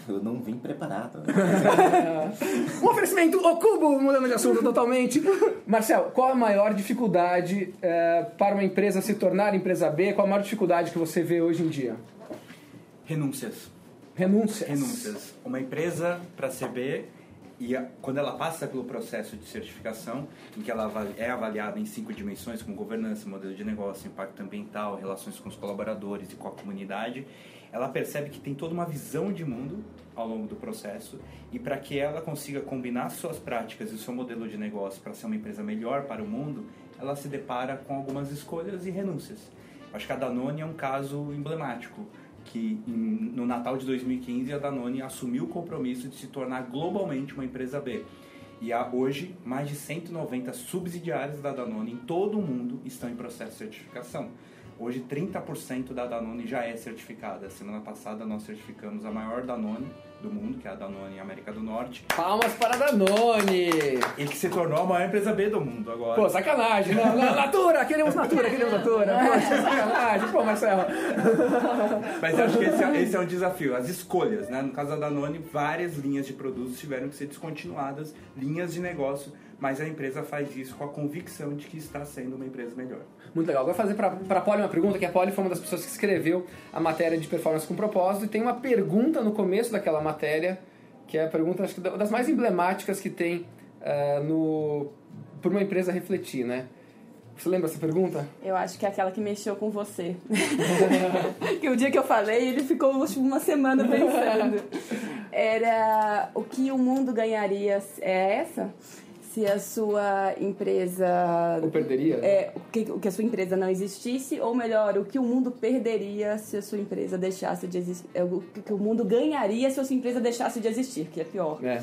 S6: Eu não vim preparado.
S2: Um oferecimento, o cubo, mudando de assunto totalmente. Marcel, qual a maior dificuldade eh, para uma empresa se tornar empresa B? Qual a maior dificuldade que você vê hoje em dia?
S5: Renúncias.
S2: Renúncias.
S5: Renúncias. Uma empresa para CB e a- quando ela passa pelo processo de certificação, em que ela é avaliada em cinco dimensões, como governança, modelo de negócio, impacto ambiental, relações com os colaboradores e com a comunidade, ela percebe que tem toda uma visão de mundo ao longo do processo e para que ela consiga combinar suas práticas e seu modelo de negócio para ser uma empresa melhor para o mundo, ela se depara com algumas escolhas e renúncias. Acho que a Danone é um caso emblemático que em- no Natal de 2015 a Danone assumiu o compromisso de se tornar globalmente uma empresa B. E há hoje mais de 190 subsidiárias da Danone em todo o mundo estão em processo de certificação. Hoje 30% da Danone já é certificada. Semana passada nós certificamos a maior Danone do mundo, que é a Danone América do Norte,
S2: Palmas para a Danone.
S5: e que se tornou a maior empresa B do mundo agora.
S2: Pô, sacanagem. Não, não, Natura, queremos Natura, queremos Natura. Poxa, sacanagem. Pô, Marcelo.
S5: Mas eu acho que esse é, esse é um desafio, as escolhas, né? No caso da Danone, várias linhas de produtos tiveram que ser descontinuadas, linhas de negócio, mas a empresa faz isso com a convicção de que está sendo uma empresa melhor.
S2: Muito legal. Agora fazer para a Polly uma pergunta, que a Polly foi uma das pessoas que escreveu a matéria de performance com propósito e tem uma pergunta no começo daquela matéria, que é a pergunta, acho que da- das mais emblemáticas que tem ah, no por uma empresa refletir, né? Você lembra essa pergunta?
S3: Eu acho que é aquela que mexeu com você. que o dia que eu falei, ele ficou acho, uma semana pensando. Era o que o mundo ganharia. É essa? Se a sua empresa
S2: Ou perderia? né?
S3: é o que, o que a sua empresa não existisse, ou melhor, o que o mundo perderia se a sua empresa deixasse de existir, é, o que o mundo ganharia se a sua empresa deixasse de existir, que é pior,
S2: É.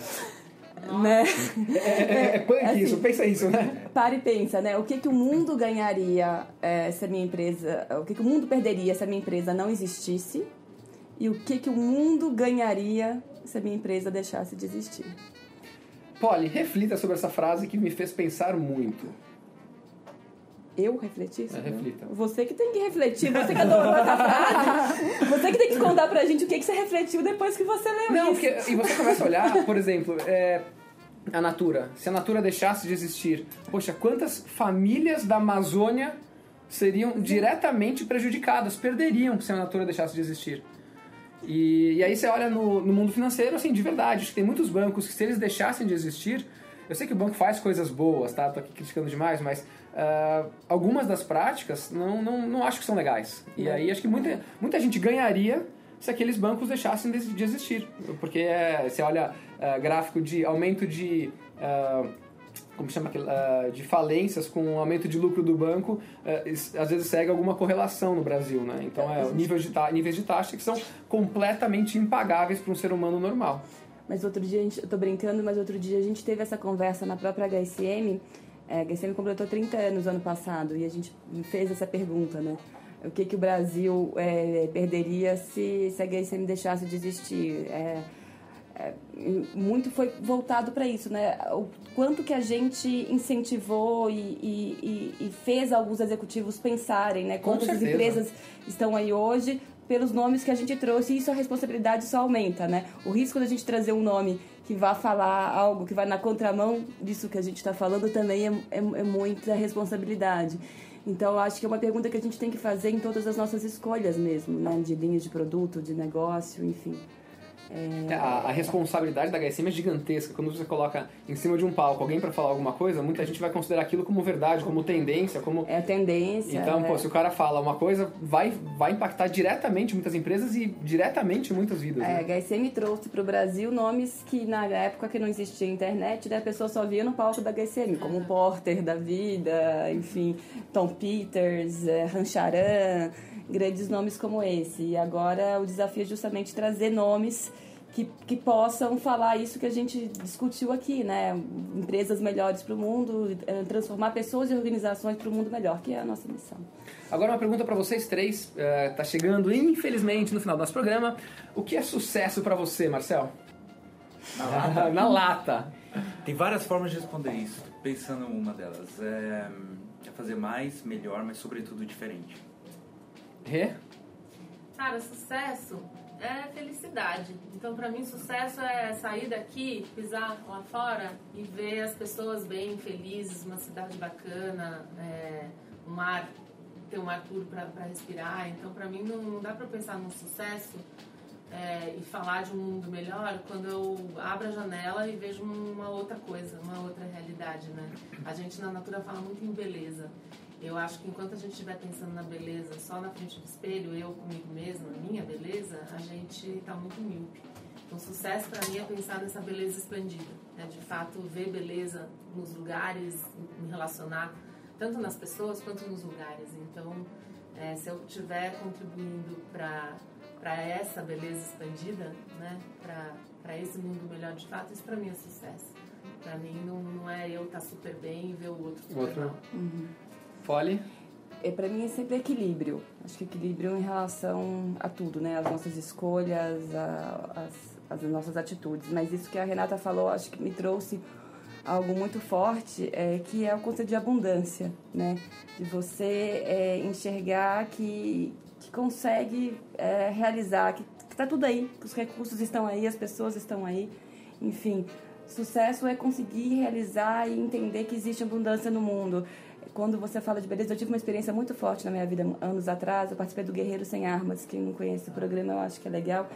S3: né?
S2: É, é punk
S3: Assim,
S2: isso, pensa isso, né?
S3: Para e pensa, né? O que, que o mundo ganharia é, se a minha empresa. O que, que o mundo perderia se a minha empresa não existisse? E o que, que o mundo ganharia se a minha empresa deixasse de existir?
S2: Polly, reflita sobre essa frase que me fez pensar muito.
S3: Eu refleti
S2: É, reflita.
S3: Você que tem que refletir, você que adorou essa frase. Você que tem que contar pra gente o que, que você refletiu depois que você leu
S2: Não,
S3: isso.
S2: porque, e você começa a olhar, por exemplo, é, a Natura. Se a Natura deixasse de existir, poxa, quantas famílias da Amazônia seriam diretamente prejudicadas, perderiam se a Natura deixasse de existir. E, e aí você olha no, no mundo financeiro, assim, de verdade, acho que tem muitos bancos que se eles deixassem de existir, eu sei que o banco faz coisas boas, tá? Tô aqui criticando demais, mas ah, algumas das práticas não, não, não acho que são legais. E aí acho que muita, muita gente ganharia se aqueles bancos deixassem de, de existir. Porque é, você olha ah, gráfico de aumento de. ah, como chama aquele, ah, de falências com o aumento de lucro do banco, is- às vezes segue alguma correlação no Brasil, né? Então é, níveis, de níveis de taxa que são completamente impagáveis para um ser humano normal.
S3: Mas outro dia, a gente, eu tô brincando, mas outro dia a gente teve essa conversa na própria HSM. É, a HSM completou 30 anos ano passado e a gente fez essa pergunta, né? O que, que o Brasil é, perderia se, se a HSM deixasse de existir? É, é, muito foi voltado para isso, né? O quanto que a gente incentivou e, e, e- fez alguns executivos pensarem, né?
S2: Com
S3: Quantas
S2: certeza.
S3: empresas estão aí hoje pelos nomes que a gente trouxe e isso a responsabilidade só aumenta, né? O risco da gente trazer um nome que vá falar algo que vai na contramão disso que a gente está falando também é, é, é muita responsabilidade. Então, acho que é uma pergunta que a gente tem que fazer em todas as nossas escolhas mesmo, né? De linhas de produto, de negócio, enfim.
S2: É, A, a responsabilidade da HSM é gigantesca. Quando você coloca em cima de um palco alguém para falar alguma coisa, muita gente vai considerar aquilo como verdade, como tendência, como.
S3: É tendência.
S2: Então,
S3: né?
S2: pô, se o cara fala uma coisa, vai, vai impactar diretamente muitas empresas e diretamente muitas vidas.
S3: É,
S2: né?
S3: a HSM trouxe para o Brasil nomes que na época que não existia internet, né, a pessoa só via no palco da HSM, como Porter da vida, enfim, Tom Peters, é, Rancharan, grandes nomes como esse. E agora o desafio é justamente trazer nomes que, que possam falar isso que a gente discutiu aqui, né? Empresas melhores para o mundo, é, transformar pessoas e organizações para o mundo melhor, que é a nossa missão.
S2: Agora uma pergunta para vocês três, é, tá chegando infelizmente no final do nosso programa. O que é sucesso para você, Marcel? Na lata. Na lata.
S5: Tem várias formas de responder isso. Pensando em uma delas. É, é fazer mais, melhor, mas sobretudo diferente.
S2: Rê?
S4: Cara, sucesso é felicidade. Então, pra mim, sucesso é sair daqui, pisar lá fora e ver as pessoas bem, felizes, uma cidade bacana, é, um ar, ter um ar puro pra respirar. Então, pra mim, não, não dá pra pensar num sucesso é, e falar de um mundo melhor quando eu abro a janela e vejo uma outra coisa, uma outra realidade, né? A gente na Natura fala muito em beleza. Eu acho que enquanto a gente estiver pensando na beleza só na frente do espelho, eu comigo mesma, minha beleza, a gente está muito míope. Então, sucesso para mim é pensar nessa beleza expandida, né? de fato ver beleza nos lugares, me relacionar tanto nas pessoas quanto nos lugares. Então, é, se eu estiver contribuindo para para essa beleza expandida, né? Para esse mundo melhor de fato, isso para mim é sucesso. Para mim não, não é eu estar super bem e ver o outro super mal.
S2: Fole?
S3: É, para mim é sempre equilíbrio. Acho que equilíbrio em relação a tudo, né? As nossas escolhas, a- as, as nossas atitudes. Mas isso que a Renata falou, acho que me trouxe algo muito forte, é, que é o conceito de abundância, né? De você é, enxergar que, que consegue é, realizar, que, que tá tudo aí, que os recursos estão aí, as pessoas estão aí, enfim. Sucesso é conseguir realizar e entender que existe abundância no mundo. Quando você fala de beleza, eu tive uma experiência muito forte na minha vida anos atrás. Eu participei do Guerreiro Sem Armas. Quem não conhece o programa, eu acho que é legal.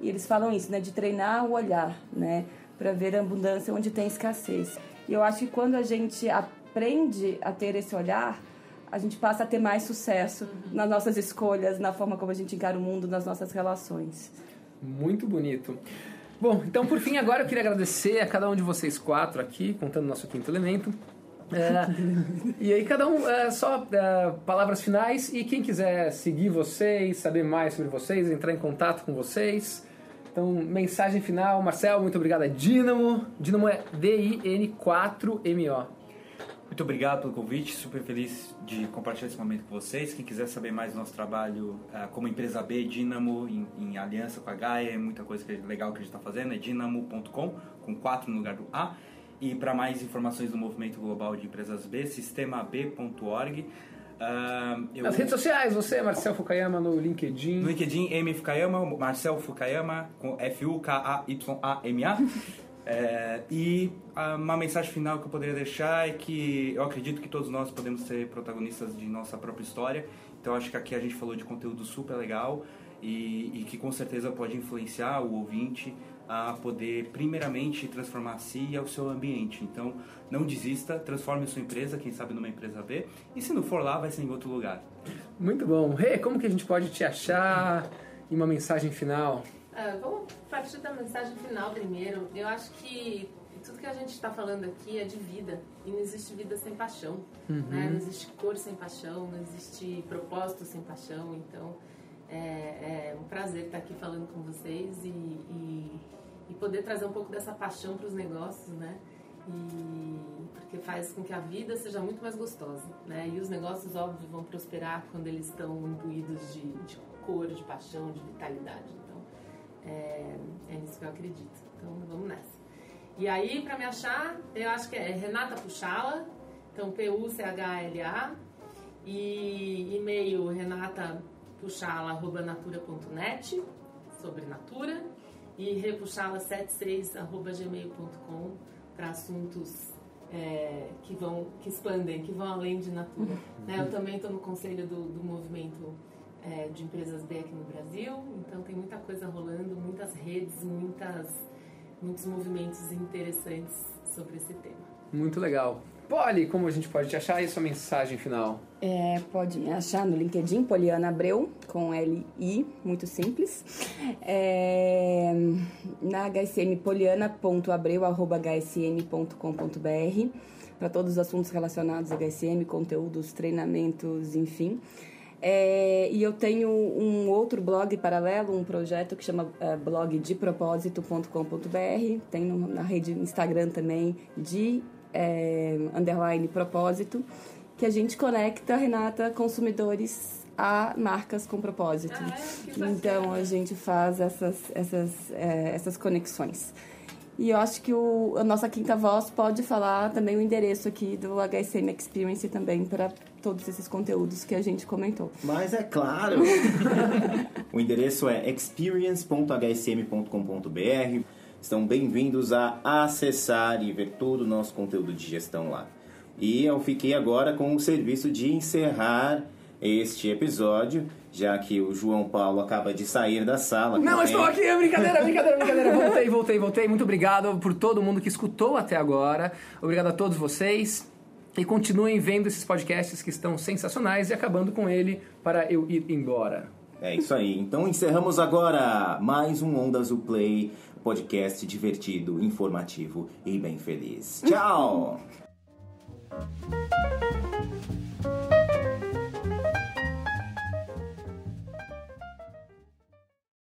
S3: E eles falam isso, né? De treinar o olhar, né? Para ver a abundância onde tem escassez. E eu acho que quando a gente aprende a ter esse olhar, a gente passa a ter mais sucesso nas nossas escolhas, na forma como a gente encara o mundo, nas nossas relações.
S2: Muito bonito. Bom, então por fim agora eu queria agradecer a cada um de vocês quatro aqui, contando o nosso quinto elemento. É, e aí cada um, é, só é, palavras finais e quem quiser seguir vocês, saber mais sobre vocês, entrar em contato com vocês. Então, mensagem final, Marcel, muito obrigado Dynamo. Dynamo é D-I-N-4-M-O.
S5: Muito obrigado pelo convite, super feliz de compartilhar esse momento com vocês. Quem quiser saber mais do nosso trabalho uh, como empresa B, Dynamo, em, em, aliança com a Gaia, é muita coisa que é legal que a gente está fazendo, é dynamo.com, com 4 no lugar do A. E para mais informações do Movimento Global de Empresas B, sistemab.org.
S2: Uh, eu... Nas redes sociais, você, Marcel Fukayama, no LinkedIn.
S5: No LinkedIn, M Fukayama, Marcel Fukayama, com F-U-K-A-Y-A-M-A. É, e uma mensagem final que eu poderia deixar é que eu acredito que todos nós podemos ser protagonistas de nossa própria história. Então acho que aqui a gente falou de conteúdo super legal e, e que com certeza pode influenciar o ouvinte a poder primeiramente transformar a si e ao seu ambiente. Então não desista, transforme a sua empresa, quem sabe numa empresa B, e se não for lá, vai ser em outro lugar.
S2: Muito bom. Rê, hey, como que a gente pode te achar? E uma mensagem final?
S4: Uh, vamos partir da mensagem final primeiro. Eu acho que tudo que a gente está falando aqui é de vida. E não existe vida sem paixão. Uhum. Né? Não existe cor sem paixão, não existe propósito sem paixão. Então, é, é um prazer estar aqui falando com vocês e, e, e poder trazer um pouco dessa paixão para os negócios, né? E, porque faz com que a vida seja muito mais gostosa, né? E os negócios, óbvio, vão prosperar quando eles estão imbuídos de, de cor, de paixão, de vitalidade. É, é nisso que eu acredito. Então vamos nessa. E aí, para me achar, eu acho que é Renata Puchala, então P-U-C-H-L-A, e e-mail renatapuchala.natura.net, sobre Natura, e repuchala76.gmail.com para assuntos é, que vão que expandem, que vão além de Natura. Uhum. Né? Eu também estou no conselho do, do movimento é, de empresas B aqui no Brasil, então tem muita coisa rolando, muitas redes, muitas, muitos movimentos interessantes sobre esse tema.
S2: Muito legal. Poli, como a gente pode te achar? E sua mensagem final?
S3: É, pode me achar no LinkedIn, Poliana Abreu, com L-I, muito simples. É, na hsm, poliana.abreu.hsm.com.br para todos os assuntos relacionados a HSM, conteúdos, treinamentos, enfim. É, e eu tenho um outro blog paralelo, um projeto que chama é, blogdepropósito.com.br. Tem na rede Instagram também, de é, underline propósito, que a gente conecta, Renata, consumidores a marcas com propósito. Ah, é? então a gente faz essas, essas, é, essas conexões. E eu acho que o, a nossa quinta voz pode falar também o endereço aqui do HSM Experience também para todos esses conteúdos que a gente comentou.
S6: Mas é claro! o endereço é experience.hsm.com.br. Estão bem-vindos a acessar e ver todo o nosso conteúdo de gestão lá. E eu fiquei agora com o serviço de encerrar este episódio, já que o João Paulo acaba de sair da sala.
S2: Não, estou aqui, é brincadeira, brincadeira, brincadeira. Voltei, voltei, voltei. Muito obrigado por todo mundo que escutou até agora. Obrigado a todos vocês. E continuem vendo esses podcasts que estão sensacionais e acabando com ele para eu ir embora.
S6: É isso aí. Então encerramos agora mais um Onda Azul Play, Podcast divertido, informativo e bem feliz. Tchau!